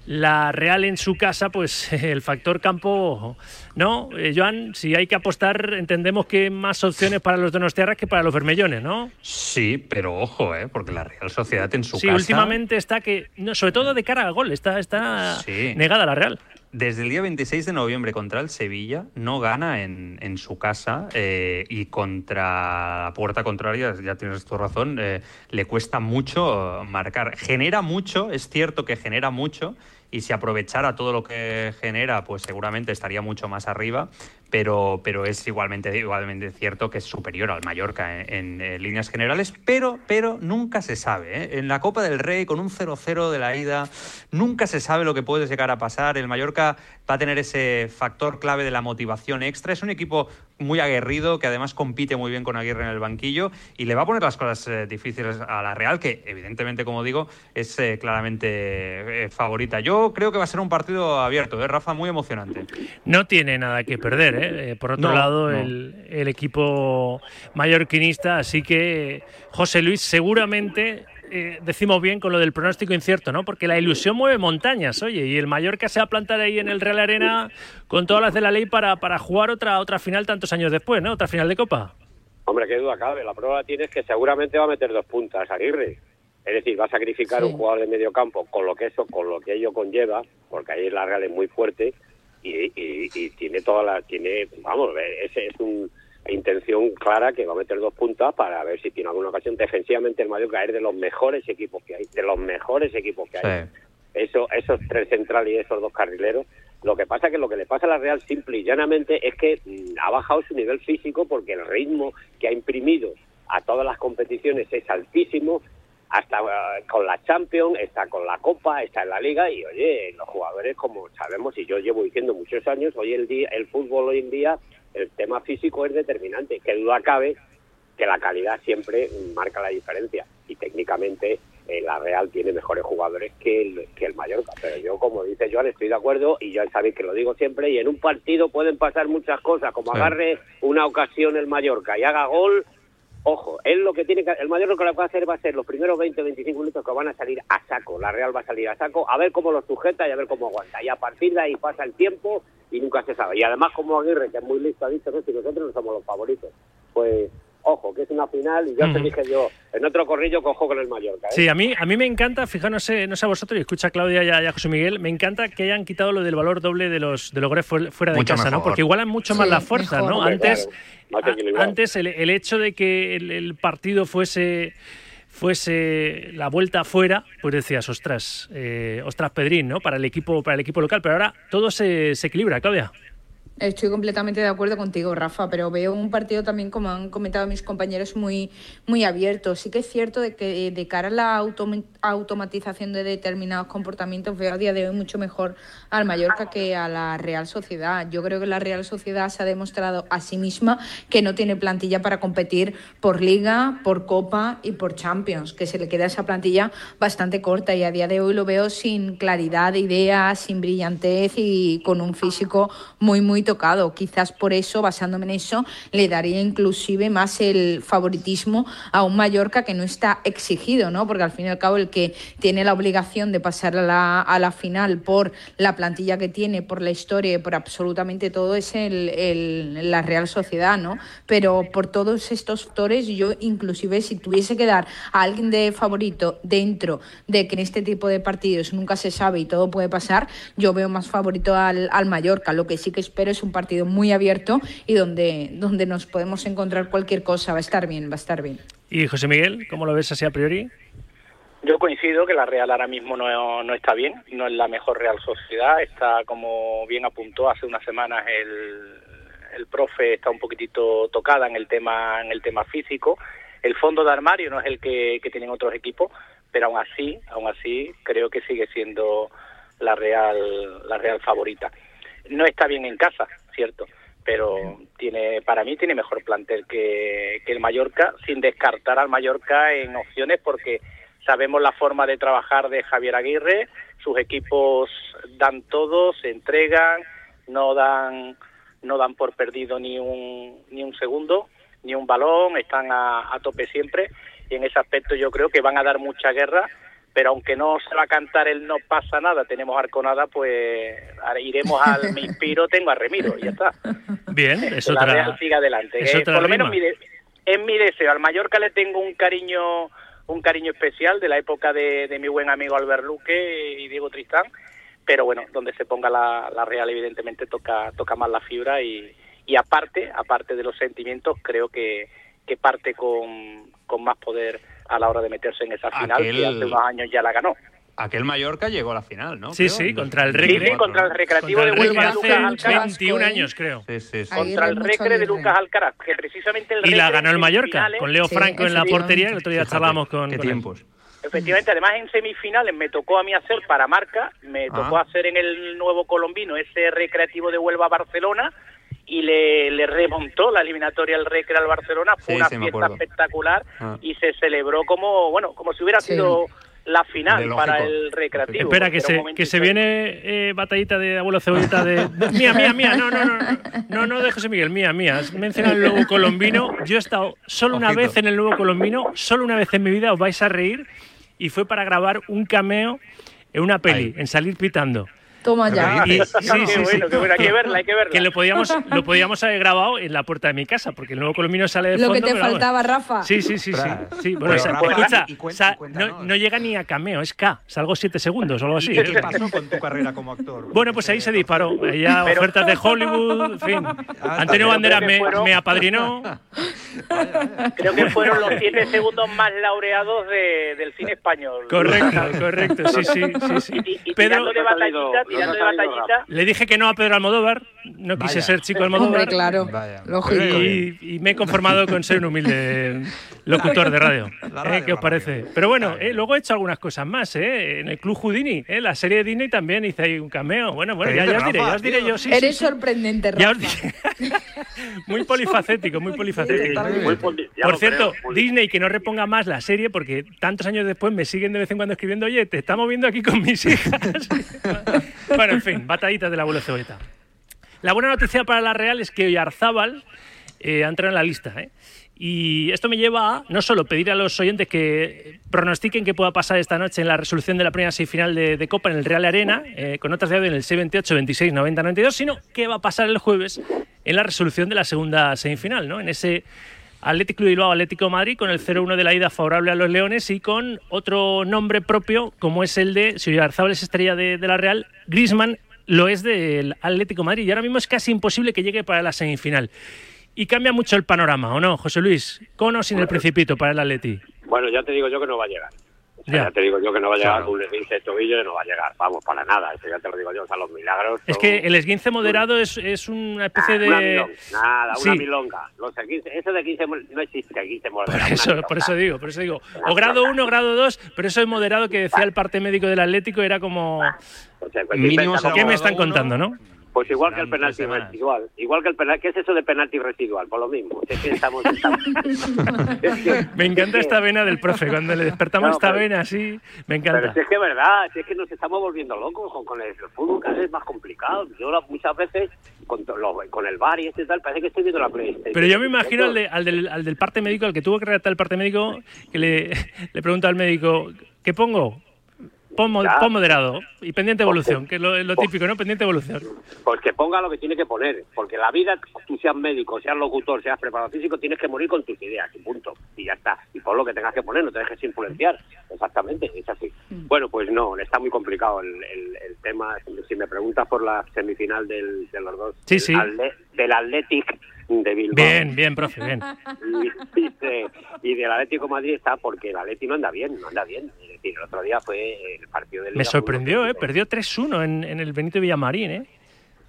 la Real en su casa, pues <laughs> el factor campo, ¿no? Eh, Joan, si hay que apostar, entendemos que más opciones para los donostiarras que para los vermellones, ¿no? Sí, pero ojo, ¿eh? porque la Real Sociedad en su sí, casa... últimamente está que, no, sobre todo de cara al gol, está, está Sí. negada la Real. Desde el día 26 de noviembre contra el Sevilla no gana en, en su casa eh, y contra la puerta contraria, ya tienes tu razón, eh, le cuesta mucho marcar. Genera mucho, es cierto que genera mucho y si aprovechara todo lo que genera, pues seguramente estaría mucho más arriba, pero, pero es igualmente, igualmente cierto que es superior al Mallorca en, líneas generales, pero, pero nunca se sabe. ¿eh? En la Copa del Rey, con un 0-0 de la ida, nunca se sabe lo que puede llegar a pasar. El Mallorca va a tener ese factor clave de la motivación extra. Es un equipo muy aguerrido, que además compite muy bien con Aguirre en el banquillo y le va a poner las cosas eh, difíciles a la Real, que evidentemente, como digo, es eh, claramente favorita. Yo creo que va a ser un partido abierto, ¿eh, Rafa? Muy emocionante. No tiene nada que perder, ¿eh? Eh, por otro No, lado, no. El, el equipo mallorquinista, así que José Luis, seguramente eh, decimos bien con lo del pronóstico incierto, ¿no? Porque la ilusión mueve montañas, oye, y el Mallorca se va a plantar ahí en el Real Arena con todas las de la ley para, para jugar otra, otra final tantos años después, ¿no? Otra final de Copa. Hombre, qué duda cabe. La prueba tienes que seguramente va a meter dos puntas Aguirre. Es decir, va a sacrificar Sí. un jugador de medio campo con lo que eso, con lo que ello conlleva, porque ahí la Real es muy fuerte y, y- y tiene toda la, tiene, vamos, ese es una intención clara que va a meter dos puntas para ver si tiene alguna ocasión. Defensivamente el Mallorca es de los mejores equipos que hay, de los mejores equipos que hay. Eso, esos tres centrales y esos dos carrileros. Lo que pasa que lo que le pasa a la Real simple y llanamente es que mm, ha bajado su nivel físico porque el ritmo que ha imprimido a todas las competiciones es altísimo, hasta eh, con la Champions, está con la Copa, está en la Liga y oye, los jugadores como sabemos y yo llevo diciendo muchos años, hoy el día el fútbol hoy en día el tema físico es determinante, que duda cabe que la calidad siempre marca la diferencia y técnicamente eh, la Real tiene mejores jugadores que el, que el Mallorca. Pero yo, como dice Joan, estoy de acuerdo y ya sabéis que lo digo siempre. Y en un partido pueden pasar muchas cosas, como Sí. agarre una ocasión el Mallorca y haga gol. Ojo, él lo que tiene que, el Mallorca lo que va a hacer va a ser los primeros 20 25 minutos que van a salir a saco. La Real va a salir a saco, a ver cómo lo sujeta y a ver cómo aguanta. Y a partir de ahí pasa el tiempo y nunca se sabe. Y además, como Aguirre, que es muy listo, ha dicho que si nosotros no somos los favoritos. Pues, ojo, que es una final y ya te dije yo, en otro corrillo cojo con el Mallorca. ¿eh? Sí, a mí, a mí me encanta, fijaos, no sé, no sé a vosotros, y escucha a Claudia y a, y a José Miguel, me encanta que hayan quitado lo del valor doble de los, de los goles fuera fuera de Mucho casa, ¿no? Porque igualan mucho más la fuerza, mejor. ¿no? Hombre, Antes, claro, más a- equilibrado. antes el, el hecho de que el, el partido fuese fuese la vuelta afuera, pues decías, ostras, eh, ostras Pedrín, ¿no? Para el equipo, para el equipo local, pero ahora todo se, se equilibra, Claudia. Estoy completamente de acuerdo contigo, Rafa, pero veo un partido también, como han comentado mis compañeros, muy, muy abierto. Sí que es cierto de que de cara a la automa- automatización de determinados comportamientos veo a día de hoy mucho mejor al Mallorca que a la Real Sociedad. Yo creo que la Real Sociedad se ha demostrado a sí misma que no tiene plantilla para competir por Liga, por Copa y por Champions, que se le queda esa plantilla bastante corta y a día de hoy lo veo sin claridad de ideas, sin brillantez y con un físico muy, muy tocado. Quizás por eso, basándome en eso, le daría inclusive más el favoritismo a un Mallorca que no está exigido, ¿no? Porque al fin y al cabo el que tiene la obligación de pasar a la, a la final por la plantilla que tiene, por la historia y por absolutamente todo es el, el- la Real Sociedad, ¿no? Pero por todos estos factores, yo inclusive si tuviese que dar a alguien de favorito dentro de que en este tipo de partidos nunca se sabe y todo puede pasar, yo veo más favorito al, al Mallorca. Lo que sí que espero es un partido muy abierto y donde, donde nos podemos encontrar cualquier cosa. Va a estar bien, va a estar bien. Y José Miguel, ¿cómo lo ves así a priori? Yo coincido que la Real ahora mismo no, no está bien, no es la mejor Real Sociedad, está como bien apuntó hace unas semanas el, el profe está un poquitito tocada en el tema en el tema físico. El fondo de armario no es el que, que tienen otros equipos, pero aún así, aún así creo que sigue siendo la Real la Real favorita. No está bien en casa, cierto, pero tiene para mí tiene mejor plantel que, que el Mallorca, sin descartar al Mallorca en opciones porque sabemos la forma de trabajar de Javier Aguirre, sus equipos dan todo, se entregan, no dan no dan por perdido ni un ni un segundo, ni un balón, están a, a tope siempre y en ese aspecto yo creo que van a dar mucha guerra, pero aunque no se va a cantar el no pasa nada, tenemos arconada, pues iremos al <laughs> me inspiro, tengo a Remiro y ya está. Bien, es la otra. Real siga adelante. es Eh, otra por lo menos mi de- es mi deseo. Al Mallorca le tengo un cariño un cariño especial de la época de, de mi buen amigo Albert Luque y Diego Tristán, pero bueno, donde se ponga la, la Real evidentemente toca toca más la fibra y, y aparte, aparte de los sentimientos, creo que, que parte con, con más poder a la hora de meterse en esa final Aquel- que hace unos años ya la ganó. Aquel Mallorca llegó a la final, ¿no? Sí, Creo, sí, contra el 2004, Recre. Sí, contra el Recreativo Contra el de Huelva Recre de Lucas hace Alcaraz. 21 años, creo. Sí, sí, sí. Contra el Recre de Lucas Alcaraz, que precisamente el Y la ganó el Mallorca, con Leo Franco en la portería, el otro día charlábamos con, qué con él. tiempos. Efectivamente, además en semifinales me tocó a mí hacer para marca, me tocó Ah. hacer en el nuevo colombino ese recreativo de Huelva a Barcelona y le, le remontó la eliminatoria al Recre al Barcelona, fue Sí, una sí, fiesta espectacular Ah. y se celebró como, bueno, como si hubiera sido la final lógico. para el recreativo. Espera, que se, que se viene eh, batallita de abuelo cebollita de, de- Mía, mía, mía. No, no, no. no. No, no de José Miguel, mía, mía. Has mencionado el nuevo colombino. Yo he estado solo una vez en el nuevo colombino, solo una vez en mi vida, os vais a reír. Y fue para grabar un cameo en una peli, en salir pitando. Toma ya. Y- Qué sí, sí, sí. bueno, qué bueno, hay que verla, hay que verla. Que lo podíamos, <laughs> lo podíamos haber grabado en la puerta de mi casa, porque el nuevo colombino sale de Lo fondo. que te pero vamos. faltaba, Rafa. Sí, sí, sí, sí. Bueno, o sea, Rafa, escucha, y cuen- sa- y cuéntanos. no, no llega ni a cameo, es K. Salgo siete segundos o algo así. ¿Y qué pasó con tu carrera como actor? Bueno, pues ahí se disparó. Ya Pero- ofertas de Hollywood, en fin. Antonio pero Banderas me, fueron- me apadrinó. <laughs> Creo que fueron los siete segundos más laureados de- del cine español. Correcto, <laughs> correcto. Sí, sí, sí. sí. Y, y Pedro, tirando de batallita, le dije que no a Pedro Almodóvar. No quise Vaya. ser chico <laughs> Almodóvar. Hombre, claro. Vaya. Lógico. Y, y me he conformado con ser un humilde <laughs> locutor de radio. ¿Eh? ¿Qué os parece? Pero bueno, eh, luego he hecho algunas cosas más. ¿eh? En el Club Houdini, ¿eh? la serie de Disney también hice ahí un cameo. Bueno, bueno, ¿Qué ya, ya os diré, ya os diré yo. Sí, Eres sí. sorprendente, Ya Rafa. os diré. <laughs> muy polifacético, muy polifacético. Muy ya Por cierto, creo, Disney que no reponga más la serie porque tantos años después me siguen de vez en cuando escribiendo, oye, te estamos viendo aquí con mis hijas. Bueno, en fin, batallitas del abuelo Cebolleta. La buena noticia para la Real es que Oyarzábal eh, ha entrado en la lista. ¿eh? Y esto me lleva a no solo pedir a los oyentes que pronostiquen qué pueda pasar esta noche en la resolución de la primera semifinal de, de Copa en el Real Arena, eh, con otras de audio en el 628, 26, 90, 92, sino qué va a pasar el jueves en la resolución de la segunda semifinal, ¿no? En ese Atlético de Bilbao, Atlético de Madrid, con el 0-1 de la ida favorable a los Leones y con otro nombre propio, como es el de, si Oyarzábal es estrella de, de la Real, Grisman lo es del Atlético de Madrid. Y ahora mismo es casi imposible que llegue para la semifinal. Y cambia mucho el panorama, ¿o no, José Luis? ¿Con o sin el Principito para el Atleti? Bueno, ya te digo yo que no va a llegar. O sea, Ya. ya. te digo yo que no va a llegar Claro. un esguince de tobillo y no va a llegar. Vamos, para nada. Eso ya te lo digo yo. O sea, los milagros. Es son- que el esguince moderado es, es una especie Una de... milonga, nada, Sí. una milonga. Los eso de 15 no existe, 15 Por moderado. eso, por eso digo, por eso digo. O grado 1, grado 2, pero eso es moderado que decía el parte médico del Atlético era como... Mínimo ¿Qué me están contando, no? Pues igual que el penalti residual. Igual que el penalti. ¿Qué es eso de penalti residual? Por lo mismo. Es que estamos. estamos- <laughs> es que- Me encanta es que- esta vena del profe. Cuando le despertamos No, esta pero- vena así, me Pero encanta. si es que es verdad, si es que nos estamos volviendo locos con, con el, el fútbol cada vez es más complicado. Yo muchas veces con, lo- con el bar y este tal, parece que estoy viendo la PlayStation. Pero yo me imagino al, de- al del, al del parte médico, al que tuvo que redactar el parte médico, que le, <laughs> le pregunta al médico, ¿qué pongo? Pon, pon moderado y pendiente evolución, que es lo, lo típico, ¿no? Pendiente evolución. Pues que ponga lo que tiene que poner, porque la vida, tú seas médico, seas locutor, seas preparador físico, tienes que morir con tus ideas, y punto. Y ya está. Y por lo que tengas que poner, no te dejes influenciar. Exactamente, es así. Bueno, pues no, está muy complicado el, el- el tema. Si me preguntas por la semifinal del, de los dos, Sí, del, sí. Atle- del Athletic de Bilbao. Bien, bien, profe, bien. Y, y de- y del Atlético de Madrid está porque el Atlético no anda bien, no anda bien. Es decir, el otro día fue el partido del Me sorprendió, ¿eh? Perdió 3-1 en, en el Benito Villamarín, ¿eh?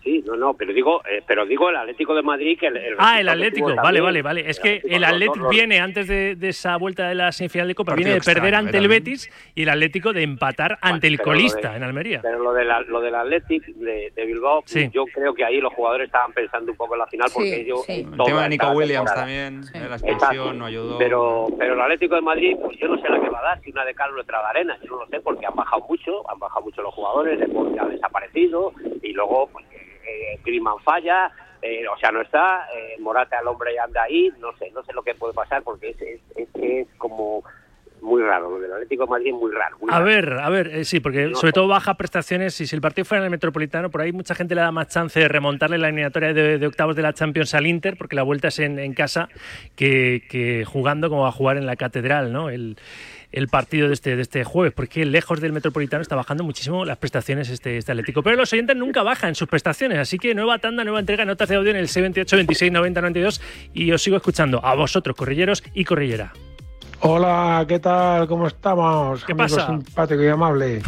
Sí, no, no, pero digo, eh, pero digo el Atlético de Madrid que el, el Ah, el Atlético, vale, también. vale, vale. Es que Atlético, el Atlético viene antes de, de esa vuelta de la semifinal de Copa, viene de perder extraño, ante ¿eh, el también? Betis y el Atlético de empatar ante el de- colista en Almería. Pero lo, de la- lo del Athletic de, de Bilbao, Sí. yo creo que ahí los jugadores estaban pensando un poco en la final porque Sí, ellos... sí. eh, El tema de Nico Williams también, la expulsión no ayudó. Pero, pero el Atlético de Madrid, pues yo no sé la que va a dar, si una de cal o otra de arena, yo no lo sé porque han bajado mucho, han bajado mucho los jugadores, el Borja ha desaparecido y luego pues, eh, Griezmann falla, eh, o sea, no está, eh, Morata el hombre ya anda ahí, no sé, no sé lo que puede pasar porque es, es, es, es como muy raro, lo del Atlético de Madrid es muy raro. muy A raro. ver, a ver, eh, sí, porque sobre todo baja prestaciones y si el partido fuera en el Metropolitano, por ahí mucha gente le da más chance de remontarle la eliminatoria de, de octavos de la Champions al Inter, porque la vuelta es en, en casa, que, que jugando como va a jugar en la Catedral, ¿no? El, el partido de este, de este jueves, porque lejos del Metropolitano está bajando muchísimo las prestaciones este, este Atlético. Pero los oyentes nunca bajan sus prestaciones, así que nueva tanda, nueva entrega, notas de audio en el 78 26 90 92 y os sigo escuchando a vosotros, corrilleros y corrillera. Hola, ¿qué tal? ¿Cómo estamos? ¿Qué amigo pasa? simpático y amable.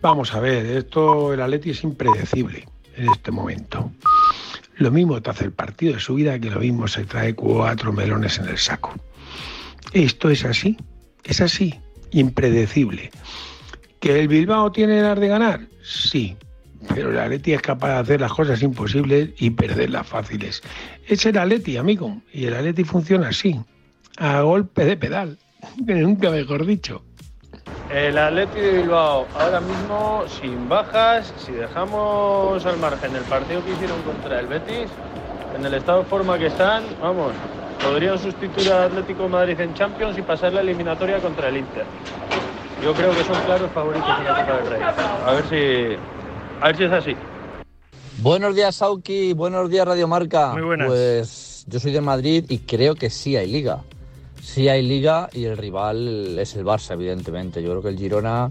Vamos a ver, esto, el Atleti es impredecible en este momento. Lo mismo te hace el partido de su vida que lo mismo se trae cuatro melones en el saco. Esto es así, es así, impredecible. ¿Que el Bilbao tiene las de ganar? Sí, pero el Atleti es capaz de hacer las cosas imposibles y perderlas fáciles. Es el Atleti, amigo, y el Atleti funciona así, a golpe de pedal, <laughs> nunca mejor dicho. El Atleti de Bilbao, ahora mismo sin bajas, si dejamos al margen el partido que hicieron contra el Betis, en el estado de forma que están, vamos, podrían sustituir al Atlético de Madrid en Champions y pasar la eliminatoria contra el Inter. Yo creo que son claros favoritos en la Copa del Rey. A ver si, a ver si es así. Buenos días, Sauki. Buenos días, Radio Marca. Muy buenas. Pues yo soy de Madrid y creo que sí hay liga. Sí hay liga y el rival es el Barça, evidentemente. Yo creo que el Girona,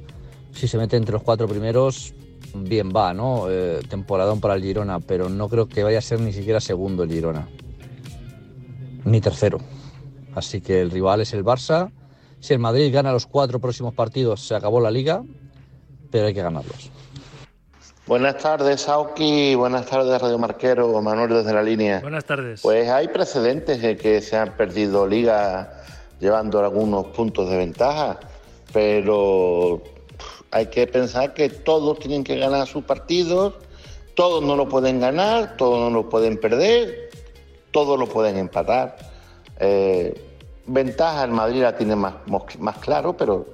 si se mete entre los cuatro primeros, bien va, ¿no? Eh, temporadón para el Girona, pero no creo que vaya a ser ni siquiera segundo el Girona. Ni tercero. Así que el rival es el Barça. Si el Madrid gana los cuatro próximos partidos, se acabó la liga, pero hay que ganarlos. Buenas tardes, Sauki. Buenas tardes, Radio Marquero. Manuel desde la línea. Buenas tardes. Pues hay precedentes de que se han perdido ligas llevando algunos puntos de ventaja, pero hay que pensar que todos tienen que ganar sus partidos, todos no lo pueden ganar, todos no lo pueden perder, todos lo pueden empatar. Eh, ventaja el Madrid la tiene más, más claro, pero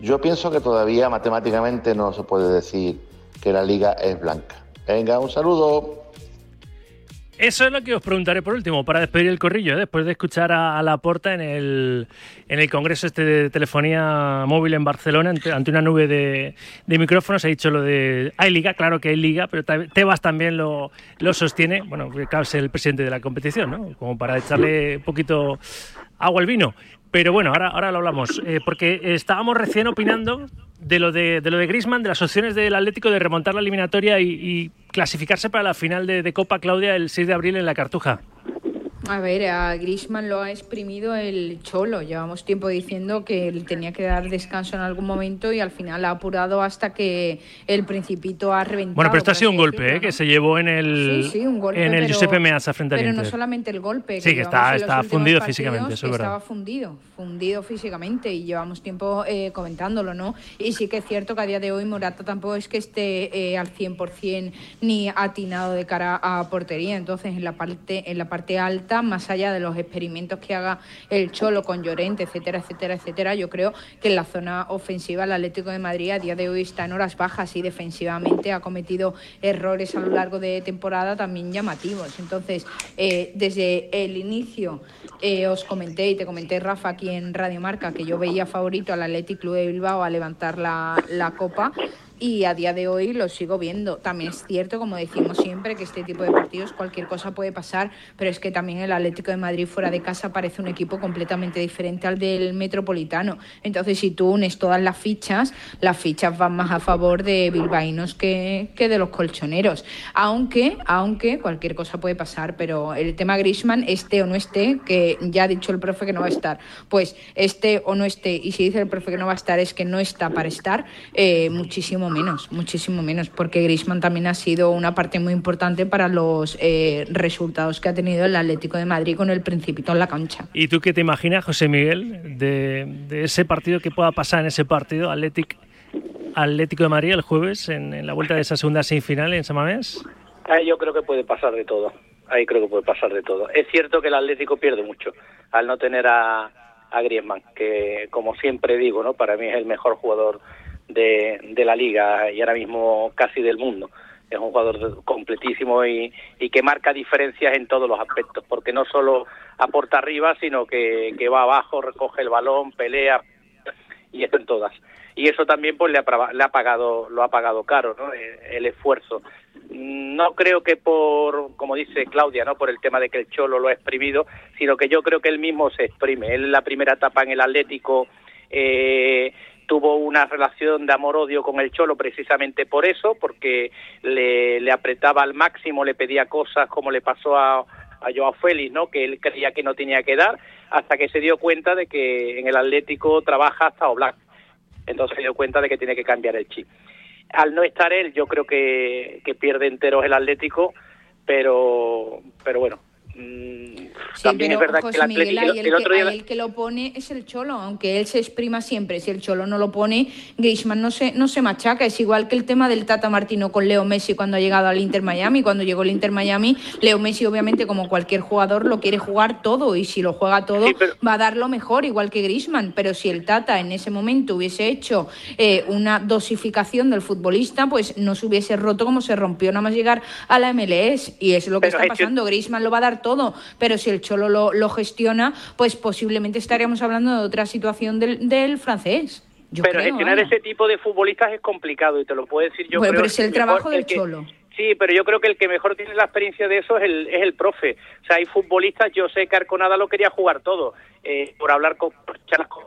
yo pienso que todavía matemáticamente no se puede decir que la liga es blanca. Venga, un saludo. Eso es lo que os preguntaré por último, para despedir el corrillo, ¿eh? después de escuchar a, la Laporta en el, en el congreso este de telefonía móvil en Barcelona, ante, una nube de, de, micrófonos, ha dicho lo de... Hay liga, claro que hay liga, pero Tebas también lo, lo sostiene, bueno, claro, es el presidente de la competición, ¿no? Como para echarle un poquito agua al vino. Pero bueno, ahora, ahora lo hablamos, eh, porque estábamos recién opinando de lo de, lo de Griezmann, de las opciones del Atlético de remontar la eliminatoria y, clasificarse para la final de, de, Copa Claudia el 6 de abril en la Cartuja. A ver, a Griezmann lo ha exprimido el Cholo. Llevamos tiempo diciendo que él tenía que dar descanso en algún momento y al final ha apurado hasta que el Principito ha reventado. Bueno, pero esto ha sido un golpe ¿eh? que se llevó en el, sí, sí, un golpe, en el pero, Giuseppe Meazza frente al Pero no solamente el golpe. Sí, que está, está fundido físicamente, eso es verdad. Estaba fundido, fundido físicamente y llevamos tiempo eh, comentándolo, ¿no? Y sí que es cierto que a día de hoy Morata tampoco es que esté eh, al 100% ni atinado de cara a portería. Entonces, en la parte, en la parte alta, más allá de los experimentos que haga el Cholo con Llorente, etcétera, etcétera, etcétera, yo creo que en la zona ofensiva el Atlético de Madrid a día de hoy está en horas bajas y defensivamente ha cometido errores a lo largo de temporada también llamativos. Entonces, eh, desde el inicio eh, os comenté y te comenté, Rafa, aquí en Radio Marca, que yo veía favorito al Atlético Club de Bilbao a levantar la Copa y a día de hoy lo sigo viendo. También es cierto, como decimos siempre, que este tipo de partidos cualquier cosa puede pasar, pero es que también el Atlético de Madrid fuera de casa parece un equipo completamente diferente al del Metropolitano. Entonces, si tú unes todas las fichas, las fichas van más a favor de bilbaínos que, que de los colchoneros. Aunque, aunque cualquier cosa puede pasar, pero el tema Grisman, esté o no esté, que ya ha dicho el profe que no va a estar, pues esté o no esté, y si dice el profe que no va a estar es que no está para estar, eh, muchísimo menos, muchísimo menos, porque Griezmann también ha sido una parte muy importante para los eh, resultados que ha tenido el Atlético de Madrid con el Principito en la cancha. ¿Y tú qué te imaginas, José Miguel, de, de ese partido que pueda pasar en ese partido Atlético, Atlético de Madrid el jueves en, en, la vuelta de esa segunda semifinal en Samamés? Ahí yo creo que puede pasar de todo. Ahí creo que puede pasar de todo. Es cierto que el Atlético pierde mucho al no tener a, a Griezmann, que como siempre digo, no, para mí es el mejor jugador de, de, la liga y ahora mismo casi del mundo. Es un jugador completísimo y, y, que marca diferencias en todos los aspectos, porque no solo aporta arriba, sino que, que va abajo, recoge el balón, pelea y esto en todas. Y eso también pues le ha, le ha pagado, lo ha pagado caro, ¿no? el, el esfuerzo. No creo que por, como dice Claudia, no por el tema de que el Cholo lo ha exprimido, sino que yo creo que él mismo se exprime. Él en la primera etapa en el Atlético eh, tuvo una relación de amor-odio con el Cholo precisamente por eso, porque le, le, apretaba al máximo, le pedía cosas como le pasó a, a Joao Félix, ¿no? que él creía que no tenía que dar, hasta que se dio cuenta de que en el Atlético trabaja hasta Oblak. Entonces se dio cuenta de que tiene que cambiar el chip. Al no estar él, yo creo que, que pierde enteros el Atlético, pero, pero bueno, Sí, también pero, es verdad José que el Miguel, Atlético, el, el, otro día... el, que lo pone es el Cholo, aunque él se exprima siempre. Si el Cholo no lo pone, Griezmann no se, no se machaca. Es igual que el tema del Tata Martino con Leo Messi cuando ha llegado al Inter Miami. Cuando llegó el Inter Miami, Leo Messi, obviamente, como cualquier jugador, lo quiere jugar todo. Y si lo juega todo, sí, pero... va a dar lo mejor, igual que Griezmann. Pero si el Tata en ese momento hubiese hecho eh, una dosificación del futbolista, pues no se hubiese roto como se rompió nada más llegar a la MLS. Y es lo que pero está pasando. Hecho... Griezmann lo va a dar todo. Pero si el Cholo lo, lo, gestiona, pues posiblemente estaríamos hablando de otra situación del, del francés. Yo pero creo, gestionar ese tipo de futbolistas es complicado y te lo puedo decir yo. Bueno, creo pero es el trabajo del que, Cholo. Sí, pero yo creo que el que mejor tiene la experiencia de eso es el, es el profe. O sea, hay futbolistas, yo sé que Arconada lo quería jugar todo, eh, por hablar con, con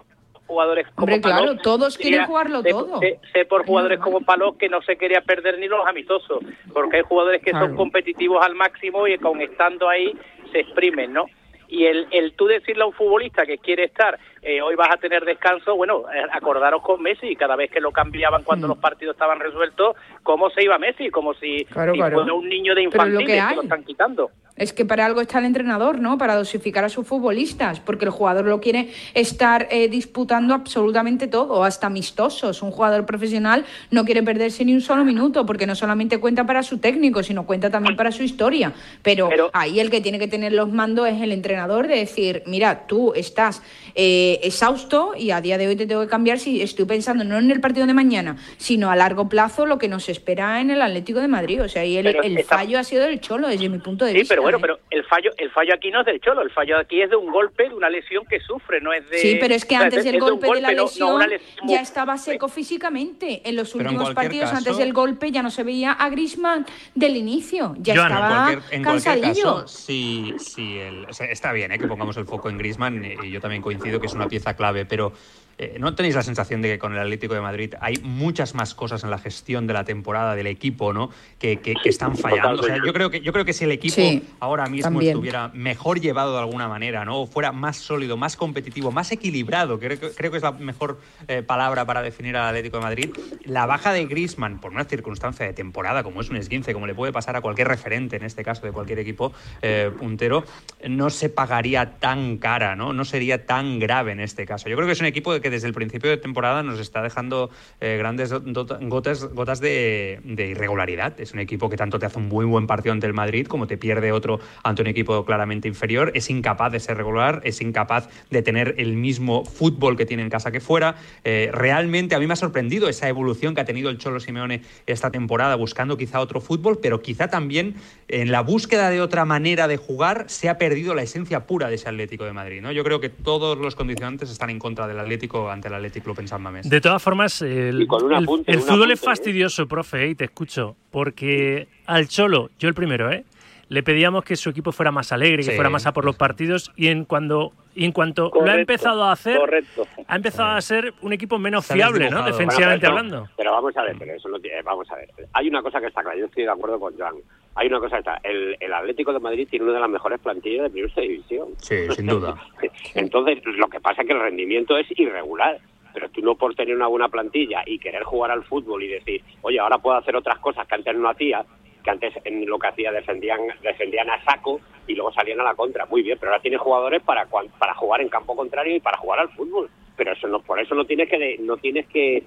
jugadores como Hombre, claro, todos quieren sé, jugarlo sé, todo. Sé, sé por jugadores como Palop que no se quería perder ni los amistosos, porque hay jugadores que claro. son competitivos al máximo y con estando ahí se exprimen, ¿no? y el, el tú decirle a un futbolista que quiere estar, eh, hoy vas a tener descanso, bueno, eh, acordaros con Messi, cada vez que lo cambiaban cuando mm. los partidos estaban resueltos, cómo se iba Messi, como si, claro, si claro. fuera un niño de infantil que, que, lo están quitando. Es que para algo está el entrenador, ¿no? Para dosificar a sus futbolistas, porque el jugador lo quiere estar eh, disputando absolutamente todo, hasta amistosos. Un jugador profesional no quiere perderse ni un solo minuto, porque no solamente cuenta para su técnico, sino cuenta también para su historia. Pero, Pero ahí el que tiene que tener los mandos es el entrenador entrenador de decir, mira, tú estás eh, exhausto y a día de hoy te tengo que cambiar si estoy pensando no en el partido de mañana, sino a largo plazo lo que nos espera en el Atlético de Madrid. O sea, y el, Pero el está- fallo ha sido del Cholo desde mi punto de Sí, vista. pero bueno, ¿eh? pero el fallo, el fallo aquí no es del cholo, el fallo aquí es de un golpe, de una lesión que sufre, no es de. Sí, pero es que o sea, antes es de- del de golpe de la no- no lesión, ya estaba seco físicamente. En los en últimos partidos, caso- antes del golpe, ya no se veía a Griezmann del inicio. Ya estaba en cualquier, en cualquier cansadillo. caso, sí, sí, el- o sea, está bien ¿eh? que pongamos el foco en Griezmann y yo también coincido que es una pieza clave, pero eh, ¿no tenéis la sensación de que con el Atlético de Madrid hay muchas más cosas en la gestión de la temporada del equipo, ¿no? Que, que- que están fallando. O sea, yo creo que yo creo que si el equipo Sí, ahora mismo también. estuviera mejor llevado de alguna manera, ¿no? O fuera más sólido, más competitivo, más equilibrado, creo, que- creo que es la mejor eh, palabra para definir al Atlético de Madrid. La baja de Griezmann por una circunstancia de temporada, como es un esguince, como le puede pasar a cualquier referente, en este caso de cualquier equipo eh, puntero, no se pagaría tan cara, ¿no? No sería tan grave en este caso. Yo creo que es un equipo que desde el principio de temporada nos está dejando eh, grandes gotas, gotas de, de irregularidad. Es un equipo que tanto te hace un muy buen partido ante el Madrid como te pierde otro ante un equipo claramente inferior. Es incapaz de ser regular, es incapaz de tener el mismo fútbol que tiene en casa que fuera. Eh, realmente a mí me ha sorprendido esa evolución que ha tenido el Cholo Simeone esta temporada, buscando quizá otro fútbol, pero quizá también en la búsqueda de otra manera de jugar se ha perdido la esencia pura de ese Atlético de Madrid. ¿no? Yo creo que todos los condicionantes están en contra del Atlético ante el Atlético Club en San Mamés. De todas formas, el, el- fútbol apunte, es ¿eh? fastidioso, profe, ¿eh? y te escucho, porque al Cholo, yo el primero, ¿eh? le pedíamos que su equipo fuera más alegre, que Sí, fuera más a por los partidos, y en, cuando, y en cuanto lo ha empezado a hacer, correcto. ha empezado a ser un equipo menos fiable, ¿no? defensivamente Bueno, pero, hablando. Pero vamos a ver, pero eso no tiene- vamos a ver. Hay una cosa que está clara, yo estoy de acuerdo con Joan. Hay una cosa está, el, el Atlético de Madrid tiene una de las mejores plantillas de primera división. Sí, sin duda. <laughs> Entonces, lo que pasa es que el rendimiento es irregular. Pero tú no por tener una buena plantilla y querer jugar al fútbol y decir, oye, ahora puedo hacer otras cosas que antes no hacía, que antes en lo que hacía defendían defendían a saco y luego salían a la contra. Muy bien, pero ahora tienes jugadores para para jugar en campo contrario y para jugar al fútbol. Pero eso no por eso no tienes que de- no tienes que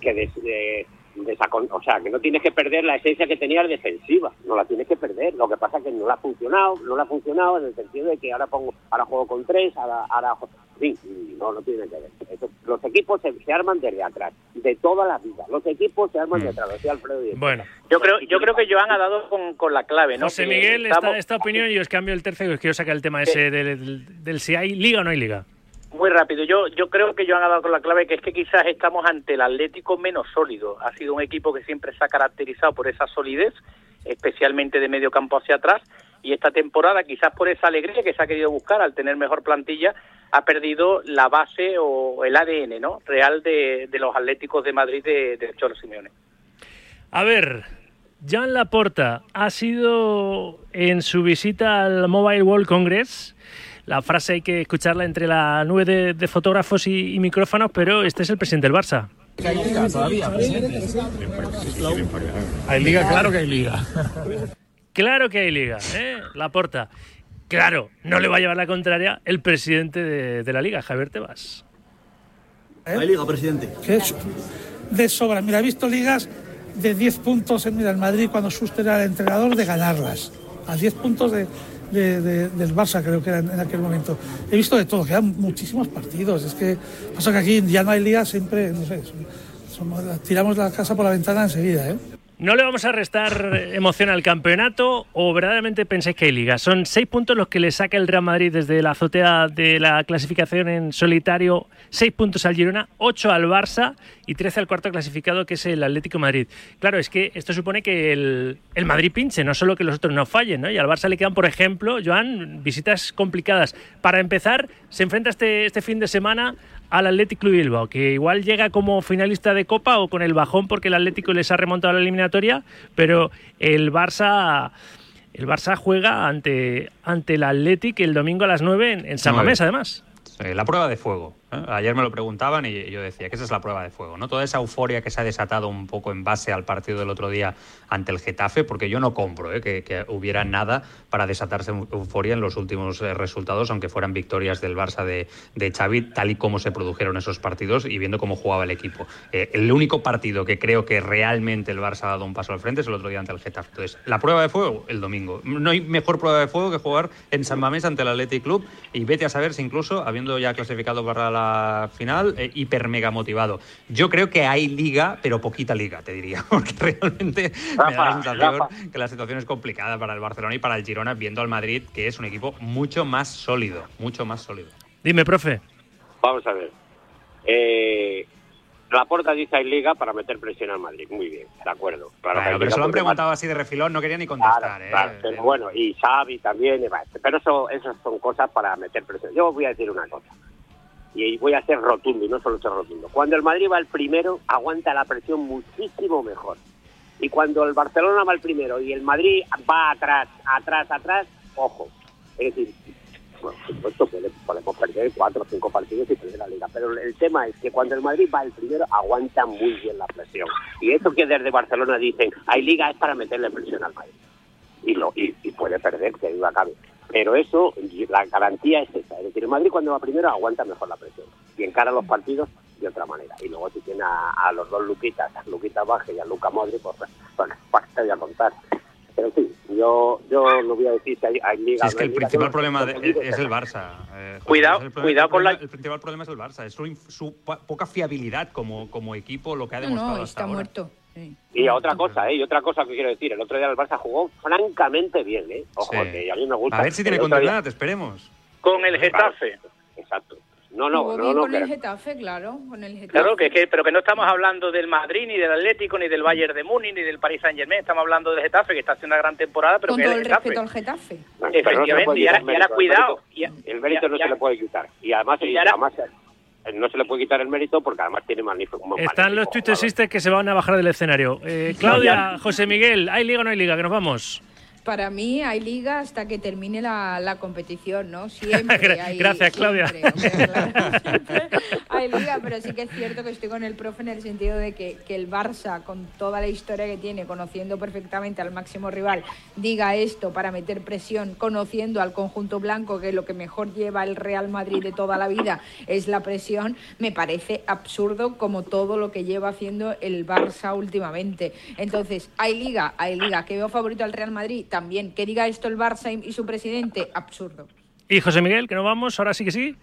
que des- de- desacon- o sea, que no tienes que perder la esencia que tenías defensiva, no la tienes que perder. Lo que pasa es que no le ha funcionado, no le ha funcionado en el sentido de que ahora pongo, ahora juego con tres, ahora, ahora sí, no, no tiene que ver. Eso- los equipos se, se arman desde atrás, de todas las vidas. Los equipos se arman de atrás, lo decía Alfredo Díez. Bueno, Yo creo, yo creo que Joan ha dado con, con la clave, ¿no? José Que Miguel, esta, esta opinión y os cambio el tercero y os quiero sacar el tema ese del, del- del si hay liga o no hay liga. Muy rápido. Yo, yo creo que Joan ha dado con la clave que es que quizás estamos ante el Atlético menos sólido. Ha sido un equipo que siempre se ha caracterizado por esa solidez, especialmente de medio campo hacia atrás. Y esta temporada, quizás por esa alegría que se ha querido buscar al tener mejor plantilla, ha perdido la base o el ADN ¿no? real de, los Atléticos de Madrid de, de Cholo Simeone. A ver, Jan Laporta ha sido en su visita al Mobile World Congress. La frase hay que escucharla entre la nube de, de fotógrafos y, y micrófonos, pero este es el presidente del Barça. ¿Hay liga todavía, Hay liga, claro que hay liga. Claro que hay liga, ¿eh? Laporta. Claro, no le va a llevar la contraria el presidente de, de la liga, Javier Tebas. Hay liga, presidente. de sobra. Mira, he visto ligas de 10 puntos en el Madrid cuando Schuster era el entrenador de ganarlas. A 10 puntos de, de- de- del Barça creo que era en, aquel momento. He visto de todo, quedan muchísimos partidos. Es que pasa que aquí ya no hay liga, siempre, no sé, tiramos la casa por la ventana enseguida, ¿eh? ¿No le vamos a restar emoción al campeonato o verdaderamente pensáis que hay liga? Son seis puntos los que le saca el Real Madrid desde la azotea de la clasificación en solitario, seis puntos al Girona, ocho al Barça y trece al cuarto clasificado que es el Atlético Madrid. Claro, es que esto supone que el, el Madrid pinche, no solo que los otros no fallen, ¿no? Y al Barça le quedan, por ejemplo, Joan, visitas complicadas. Para empezar, se enfrenta este, este fin de semana al Atlético Club Bilbao, que igual llega como finalista de Copa o con el bajón porque el Atlético les ha remontado a la eliminatoria, pero el Barça el Barça juega ante, ante el Atlético el domingo a las 9 en, en San. Mamés, además. Eh, la prueba de fuego. ¿eh? Ayer me lo preguntaban y yo decía que esa es la prueba de fuego. ¿no? Toda esa euforia que se ha desatado un poco en base al partido del otro día ante el Getafe, porque yo no compro ¿eh? que, que hubiera nada para desatarse euforia en los últimos eh, resultados, aunque fueran victorias del Barça de, de Xavi, tal y como se produjeron esos partidos y viendo cómo jugaba el equipo. Eh, el único partido que creo que realmente el Barça ha dado un paso al frente es el otro día ante el Getafe. Entonces, la prueba de fuego, el domingo. No hay mejor prueba de fuego que jugar en San Mamés ante el Athletic Club y vete a saber si incluso, habiendo ya clasificado para la final, eh, hiper mega motivado. Yo creo que hay liga, pero poquita liga, te diría, <laughs> porque realmente me da la Rafa, sensación Rafa. que la situación es complicada para el Barcelona y para el Girona, viendo al Madrid, que es un equipo mucho más sólido, mucho más sólido. Dime, profe. Vamos a ver. Eh, la porta dice hay liga para meter presión al Madrid. Muy bien, de acuerdo. Claro pero se lo han preguntado así de refilón, no quería ni contestar. ¿eh? Claro, pero bueno, y Xavi también, pero eso, esas son cosas para meter presión. Yo voy a decir una cosa, y voy a ser rotundo, y no solo ser rotundo. Cuando el Madrid va el primero, aguanta la presión muchísimo mejor. Y cuando el Barcelona va el primero y el Madrid va atrás, atrás, atrás, ojo. Es decir, por supuesto puede- podemos perder cuatro o cinco partidos y perder la liga, pero el tema es que cuando el Madrid va el primero, aguanta muy bien la presión. Y eso que desde Barcelona dicen, hay liga es para meterle presión al Madrid y lo y, puede perder, que duda cabe. Pero eso, la garantía es esa. Es decir, el Madrid cuando va primero aguanta mejor la presión y encara los partidos de otra manera. Y luego si tiene a, los dos Luquitas, a Luquita Baje y a Luca Modri, pues pues te voy a contar. Pero sí, yo yo no voy a decir si hay, hay liga. Si es no que el liga, principal problema de- es el Barça. eh, Cuidado- el problema- cuidado el con la- El principal problema es el Barça, es su, su po- poca fiabilidad como, como equipo, lo que ha No, demostrado no, hasta está ahora. muerto. Y otra cosa, ¿eh? Y otra cosa que quiero decir, el otro día el Barça jugó francamente bien, ¿eh? Ojo, Sí. que a mí me gusta. A ver si tiene continuidad, esperemos. Con el Getafe. Exacto. No, no, no, no. con el pero- Getafe, claro, con el Getafe. Claro, que, que- pero que no estamos hablando del Madrid, ni del Atlético, ni del Bayern de Múnich, ni del Paris Saint Germain. Estamos hablando del Getafe, que está haciendo una gran temporada, pero con que todo es el respeto al Getafe. No Efectivamente, y ahora, quitar y ahora mérito, cuidado. El mérito, el mérito y- no y- se le puede quitar. Y además, y y ahora- además eh, no se le puede quitar el mérito porque además tiene magnífico. Están los tuitesistas que se van a bajar del escenario. Eh, Claudia, José Miguel, ¿hay liga o no hay liga? Que nos vamos. Para mí hay liga hasta que termine la, la competición, ¿no? Siempre <laughs> hay, Gracias, Claudia. siempre, hombre, claro, siempre hay liga, pero sí que es cierto que estoy con el profe en el sentido de que, que el Barça, con toda la historia que tiene, conociendo perfectamente al máximo rival, diga esto para meter presión, conociendo al conjunto blanco, que lo que mejor lleva el Real Madrid de toda la vida es la presión, me parece absurdo como todo lo que lleva haciendo el Barça últimamente. Entonces, hay liga, hay liga, que veo favorito al Real Madrid, también. Que diga esto el Barça y su presidente, absurdo. Y José Miguel, que nos vamos, ahora sí que sí.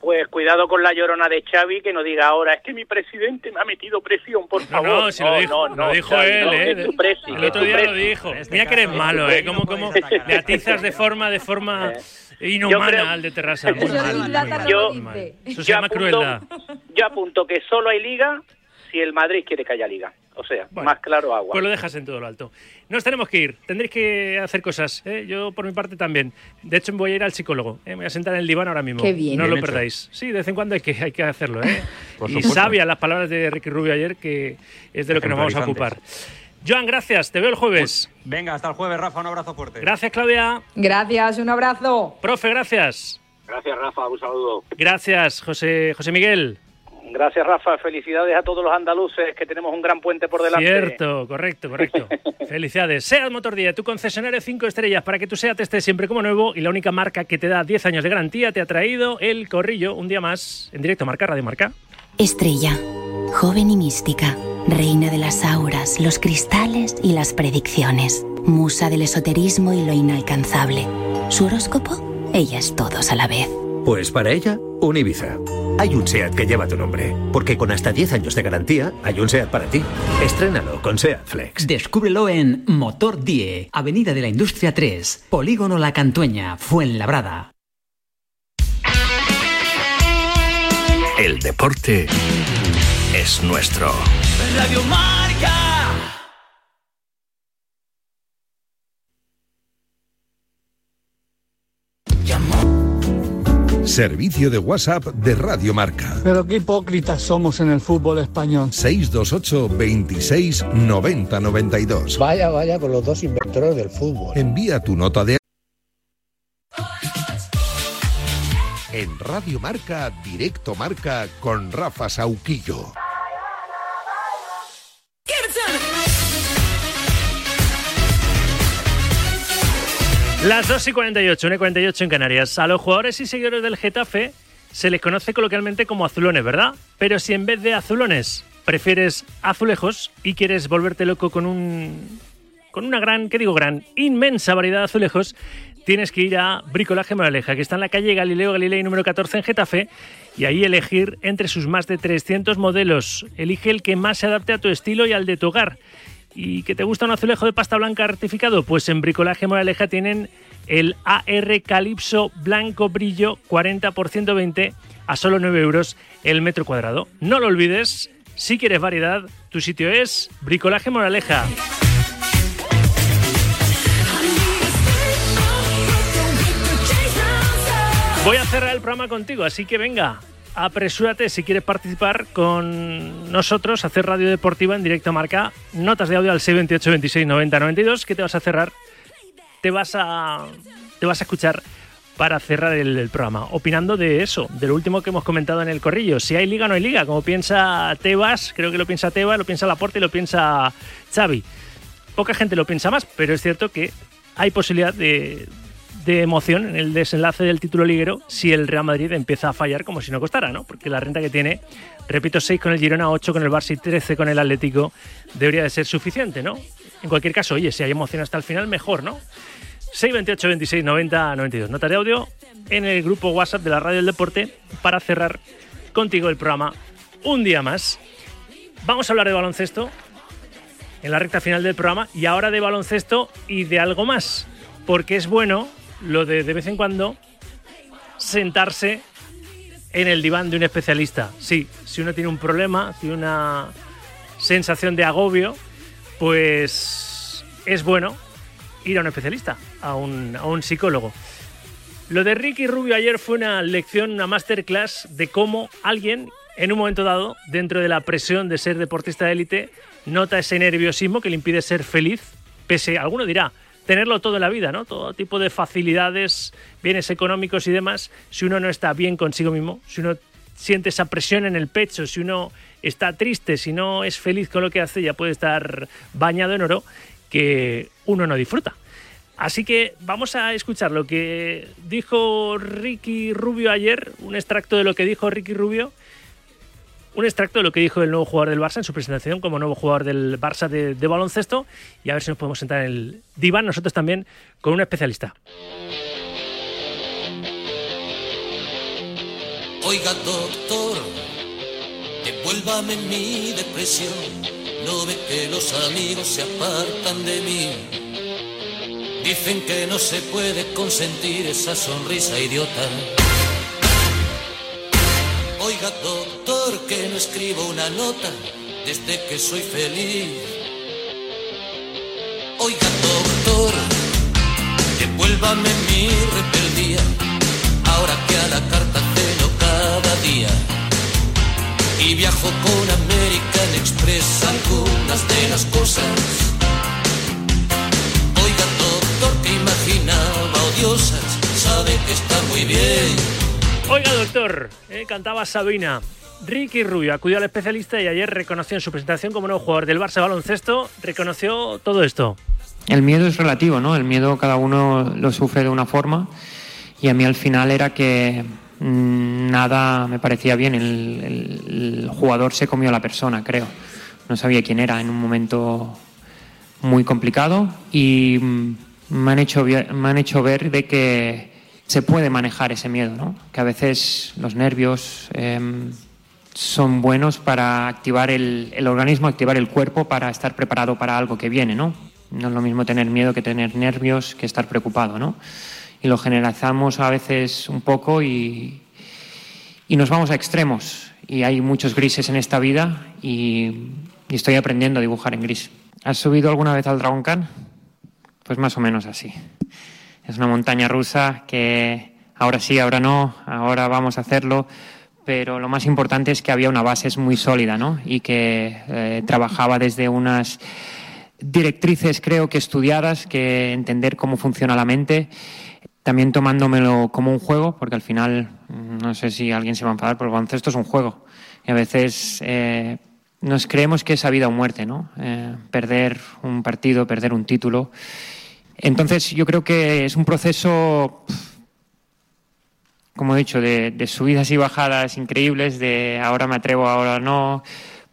Pues cuidado con la llorona de Xavi, que no diga ahora, es que mi presidente me ha metido presión, por No, favor. no, si lo dijo, no, lo no, dijo Xavi, él, no, ¿eh? tu presi, El otro día lo presi. dijo. Mira que eres malo, ¿eh? Como, como le atizas de forma, de forma <laughs> inhumana creo- al de Terrassa. Muy Eso mal, muy mal, no lo muy mal. Eso se Yo llama apunto- crueldad. Yo apunto que solo hay liga si el Madrid quiere que haya liga. O sea, Bueno, más claro agua. Pues lo dejas en todo lo alto. Nos tenemos que ir. Tendréis que hacer cosas. ¿eh? Yo, por mi parte, también. De hecho, me voy a ir al psicólogo. ¿eh? Me voy a sentar en el diván ahora mismo. Qué bien. No Bien lo hecho. perdáis. Sí, de vez en cuando hay que, hay que hacerlo. ¿eh? <laughs> Y sabias las palabras de Ricky Rubio ayer, que es de lo que nos vamos a ocupar. Joan, gracias. Te veo el jueves. Venga, hasta el jueves, Rafa, un abrazo fuerte. Gracias, Claudia. Gracias, un abrazo. Profe, gracias. Gracias, Rafa. Un saludo. Gracias, José, José Miguel. Gracias, Rafa. Felicidades a todos los andaluces, que tenemos un gran puente por delante. Cierto, correcto, correcto. <laughs> Felicidades. Seat Motor 10, tu concesionario 5 estrellas para que tu Seat esté siempre como nuevo y la única marca que te da 10 años de garantía te ha traído el corrillo un día más en directo Marca Radio Marca. Estrella, joven y mística, reina de las auras, los cristales y las predicciones, musa del esoterismo y lo inalcanzable. Su horóscopo, ella es todos a la vez. Pues para ella, un Ibiza. Hay un SEAT que lleva tu nombre, porque con hasta 10 años de garantía, hay un SEAT para ti. Estrénalo con SEAT Flex. Descúbrelo en Motor 10, Avenida de la Industria 3, Polígono La Cantueña, Fuenlabrada. El deporte es nuestro. Radio. Servicio de WhatsApp de Radio Marca. Pero qué hipócritas somos en el fútbol español. 628 26 90 92. Vaya, vaya con los dos inventores del fútbol. Envía tu nota de En Radio Marca, Directo Marca con Rafa Sauquillo. Las 2 y 48, 1 y 48 en Canarias. A los jugadores y seguidores del Getafe se les conoce coloquialmente como azulones, ¿verdad? Pero si en vez de azulones prefieres azulejos y quieres volverte loco con un con una gran, ¿qué digo gran? Inmensa variedad de azulejos, tienes que ir a Bricolaje Moraleja, que está en la calle Galileo Galilei número 14 en Getafe, y ahí elegir entre sus más de 300 modelos. Elige el que más se adapte a tu estilo y al de tu hogar. ¿Y que te gusta un azulejo de pasta blanca rectificado? Pues en Bricolaje Moraleja tienen el AR Calypso Blanco Brillo 40 por 120 a solo 9 euros el metro cuadrado. No lo olvides, si quieres variedad, tu sitio es Bricolaje Moraleja. Voy a cerrar el programa contigo, así que venga, apresúrate si quieres participar con nosotros, hacer radio deportiva en directo marca, notas de audio al 628 26 90 92, que te vas a cerrar, te vas a, te vas a escuchar para cerrar el, el programa, opinando de eso, de lo último que hemos comentado en el corrillo, si hay liga o no hay liga, como piensa Tebas, creo que lo piensa Tebas, lo piensa Laporte y lo piensa Xavi. Poca gente lo piensa más, pero es cierto que hay posibilidad de, de emoción en el desenlace del título liguero si el Real Madrid empieza a fallar como si no costara, ¿no? Porque la renta que tiene, repito, 6 con el Girona, 8 con el Barça y 13 con el Atlético, debería de ser suficiente, ¿no? En cualquier caso, oye, si hay emoción hasta el final, mejor, ¿no? 628 26 90 92. Nota de audio en el grupo WhatsApp de la Radio del Deporte para cerrar contigo el programa un día más. Vamos a hablar de baloncesto en la recta final del programa y ahora de baloncesto y de algo más, porque es bueno lo de de vez en cuando sentarse en el diván de un especialista. Sí, si uno tiene un problema, tiene una sensación de agobio, pues es bueno ir a un especialista, a un, a un psicólogo. Lo de Ricky Rubio ayer fue una lección, una masterclass de cómo alguien, en un momento dado, dentro de la presión de ser deportista de élite, nota ese nerviosismo que le impide ser feliz, pese, alguno dirá, tenerlo todo en la vida, ¿no? Todo tipo de facilidades, bienes económicos y demás, si uno no está bien consigo mismo, si uno siente esa presión en el pecho, si uno está triste, si no es feliz con lo que hace, ya puede estar bañado en oro, que uno no disfruta. Así que vamos a escuchar lo que dijo Ricky Rubio ayer, un extracto de lo que dijo Ricky Rubio, un extracto de lo que dijo el nuevo jugador del Barça en su presentación como nuevo jugador del Barça de, baloncesto y a ver si nos podemos sentar en el diván nosotros también con un especialista. Oiga, doctor, devuélvame mi depresión. No ve que los amigos se apartan de mí. Dicen que no se puede consentir esa sonrisa idiota. Oiga, doctor, que no escribo una nota desde que soy feliz. Oiga, doctor, devuélvame mi rebeldía. Ahora que a la carta ceno cada día. Y viajo con American Express algunas de las cosas. Oiga, doctor, que imaginaba odiosas, sabe que está muy bien. Oiga, doctor, eh, cantaba Sabina. Ricky Rubio acudió al especialista y ayer reconoció en su presentación como nuevo jugador del Barça baloncesto, reconoció todo esto. El miedo es relativo, ¿no? El miedo cada uno lo sufre de una forma y a mí al final era que mm, nada me parecía bien. El, jugador se comió a la persona, creo. No sabía quién era en un momento muy complicado y mm, me han hecho, me han hecho ver de que se puede manejar ese miedo, ¿no? Que a veces los nervios em, son buenos para activar el, el organismo, activar el cuerpo para estar preparado para algo que viene, ¿no? No es lo mismo tener miedo que tener nervios, que estar preocupado, ¿no? Y lo generalizamos a veces un poco y, y nos vamos a extremos. Y hay muchos grises en esta vida y, y estoy aprendiendo a dibujar en gris. ¿Has subido alguna vez al Dragon Khan? Pues más o menos así. Es una montaña rusa que ahora sí, ahora no, ahora vamos a hacerlo, pero lo más importante es que había una base muy sólida, ¿no? Y que eh, trabajaba desde unas directrices, creo que estudiadas, que entender cómo funciona la mente. también tomándomelo como un juego, porque al final, mm, no sé si alguien se va a enfadar, pero el baloncesto es un juego. Y a veces eh, nos creemos que es a vida o muerte, ¿no? Eh, perder un partido, perder un título. Entonces yo creo que es un proceso, como he dicho, de, de subidas y bajadas increíbles, de ahora me atrevo, ahora no,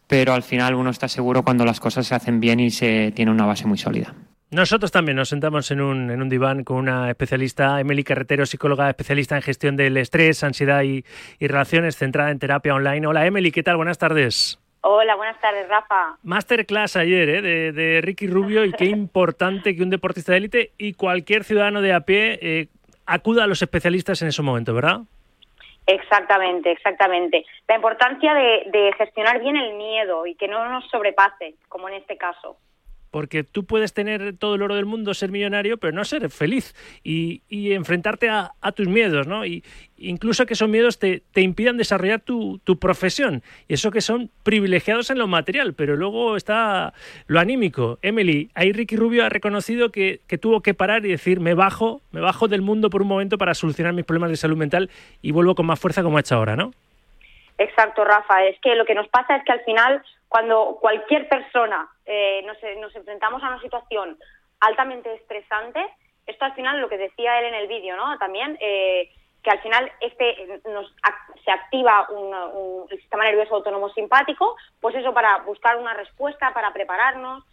pero al final uno está seguro cuando las cosas se hacen bien y se tiene una base muy sólida. Nosotros también nos sentamos en un, en un diván con una especialista, Emily Carretero, psicóloga especialista en gestión del estrés, ansiedad y, y relaciones, centrada en terapia online. Hola Emily, ¿qué tal? Buenas tardes. Hola, buenas tardes, Rafa. Masterclass ayer ¿eh? de, de, Ricky Rubio y qué importante que un deportista de élite y cualquier ciudadano de a pie eh, acuda a los especialistas en ese momento, ¿verdad? Exactamente, exactamente. La importancia de, de gestionar bien el miedo y que no nos sobrepase, como en este caso porque tú puedes tener todo el oro del mundo, ser millonario, pero no ser feliz y, enfrentarte a, a, tus miedos, ¿no? Y incluso que esos miedos te, impidan desarrollar tu, tu, profesión. Y eso que son privilegiados en lo material, pero luego está lo anímico. Emily, ahí Ricky Rubio ha reconocido que, que tuvo que parar y decir, me bajo, me bajo del mundo por un momento para solucionar mis problemas de salud mental y vuelvo con más fuerza como ha hecho ahora, ¿no? Exacto, Rafa. Es que lo que nos pasa es que al final, cuando cualquier persona eh, nos, nos, enfrentamos a una situación altamente estresante, esto al final, lo que decía él en el vídeo, ¿no? También, eh, que al final este nos, se activa un, un, el sistema nervioso autónomo simpático, pues eso para buscar una respuesta, para prepararnos.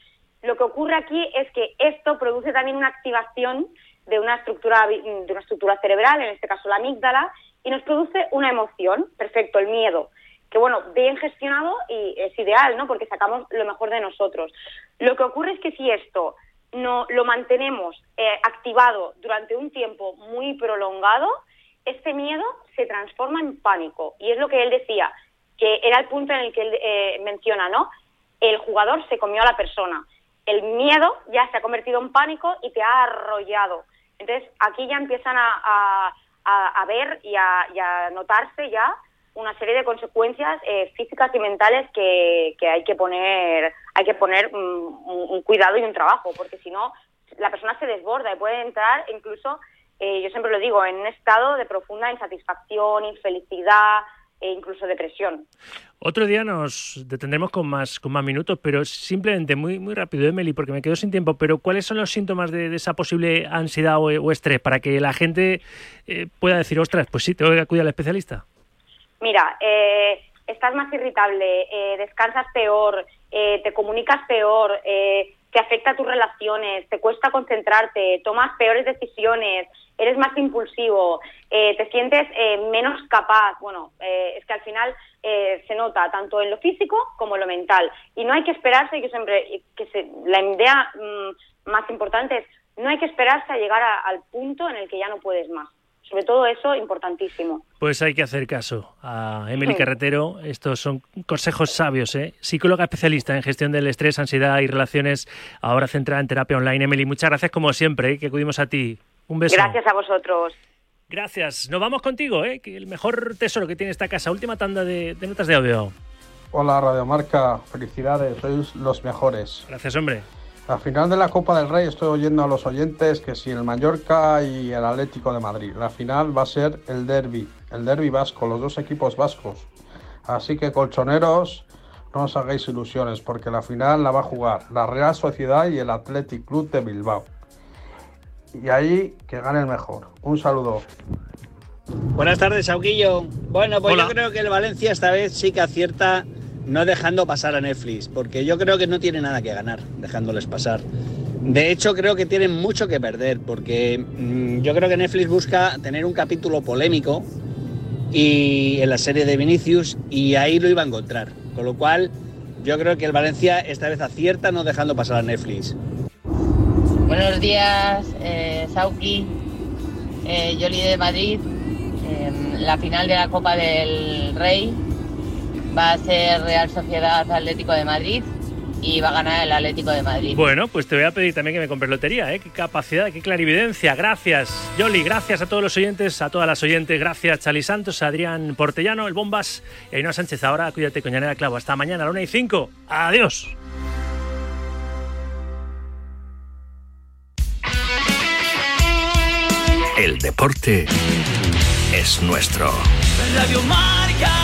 Lo que ocurre aquí es que esto produce también una activación de una estructura de una estructura cerebral, en este caso la amígdala, y nos produce una emoción, perfecto, el miedo, que bueno, bien gestionado y es ideal, ¿no? Porque sacamos lo mejor de nosotros. Lo que ocurre es que si esto no lo mantenemos eh, activado durante un tiempo muy prolongado, este miedo se transforma en pánico. Y es lo que él decía, que era el punto en el que él eh, menciona, ¿no? El jugador se comió a la persona. El miedo ya se ha convertido en pánico y te ha arrollado. Entonces, aquí ya empiezan a, a a, ver y a, notarse ya una serie de consecuencias eh, físicas y mentales que, hay que poner hay que poner un, un, cuidado y un trabajo porque si no la persona se desborda y puede entrar incluso eh, yo siempre lo digo en un estado de profunda insatisfacción infelicidad e incluso depresión. Otro día nos detendremos con más, con más minutos, pero simplemente muy, muy rápido, Emily, porque me quedo sin tiempo, pero ¿cuáles son los síntomas de, esa posible ansiedad o, o, estrés para que la gente eh, pueda decir, ostras, pues sí, tengo que acudir al especialista? Mira, eh, estás más irritable, eh, descansas peor, eh, te comunicas peor, eh, te afecta a tus relaciones, te cuesta concentrarte, tomas peores decisiones, eres más impulsivo, te sientes menos capaz. Bueno, es que al final se nota tanto en lo físico como en lo mental. Y no hay que esperarse, yo siempre, que se, la idea mmm, más importante es, no hay que esperarse a llegar a, al punto en el que ya no puedes más. Sobre todo eso, importantísimo. Pues hay que hacer caso a Emily sí. Carretero. Estos son consejos sabios, ¿eh? Psicóloga especialista en gestión del estrés, ansiedad y relaciones, ahora centrada en terapia online. Emily, muchas gracias como siempre, ¿eh? que acudimos a ti. Un beso. Gracias a vosotros. Gracias. Nos vamos contigo, ¿eh? que el mejor tesoro que tiene esta casa. Última tanda de, de notas de audio. Hola, Radiomarca. Felicidades, sois los mejores. Gracias, hombre. Al final de la Copa del Rey estoy oyendo a los oyentes que si el Mallorca y el Atlético de Madrid. La final va a ser el derby, el derby vasco, los dos equipos vascos. Así que colchoneros, no os hagáis ilusiones porque la final la va a jugar la Real Sociedad y el Athletic Club de Bilbao. Y ahí que gane el mejor. Un saludo. Buenas tardes, Auguillo. Bueno, pues Hola. yo creo que el Valencia esta vez sí que acierta no dejando pasar a Netflix, porque yo creo que no tiene nada que ganar dejándoles pasar. De hecho, creo que tienen mucho que perder, porque mmm, yo creo que Netflix busca tener un capítulo polémico y en la serie de Vinicius y ahí lo iba a encontrar. Con lo cual, yo creo que el Valencia esta vez acierta no dejando pasar a Netflix. Buenos días, eh, Sauki, eh, Yoli de Madrid. Eh, la final de la Copa del Rey va a ser Real Sociedad Atlético de Madrid y va a ganar el Atlético de Madrid. Bueno, pues te voy a pedir también que me compres lotería, ¿eh? Qué capacidad, qué clarividencia. Gracias, Yoli. Gracias a todos los oyentes, a todas las oyentes. Gracias, Chali Santos, Adrián Portellano, el Bombas y Ainhoa Sánchez. Ahora cuídate, Coñanera Clavo. Hasta mañana a la 1 y 5. Adiós. El El deporte es nuestro. Radio Marca.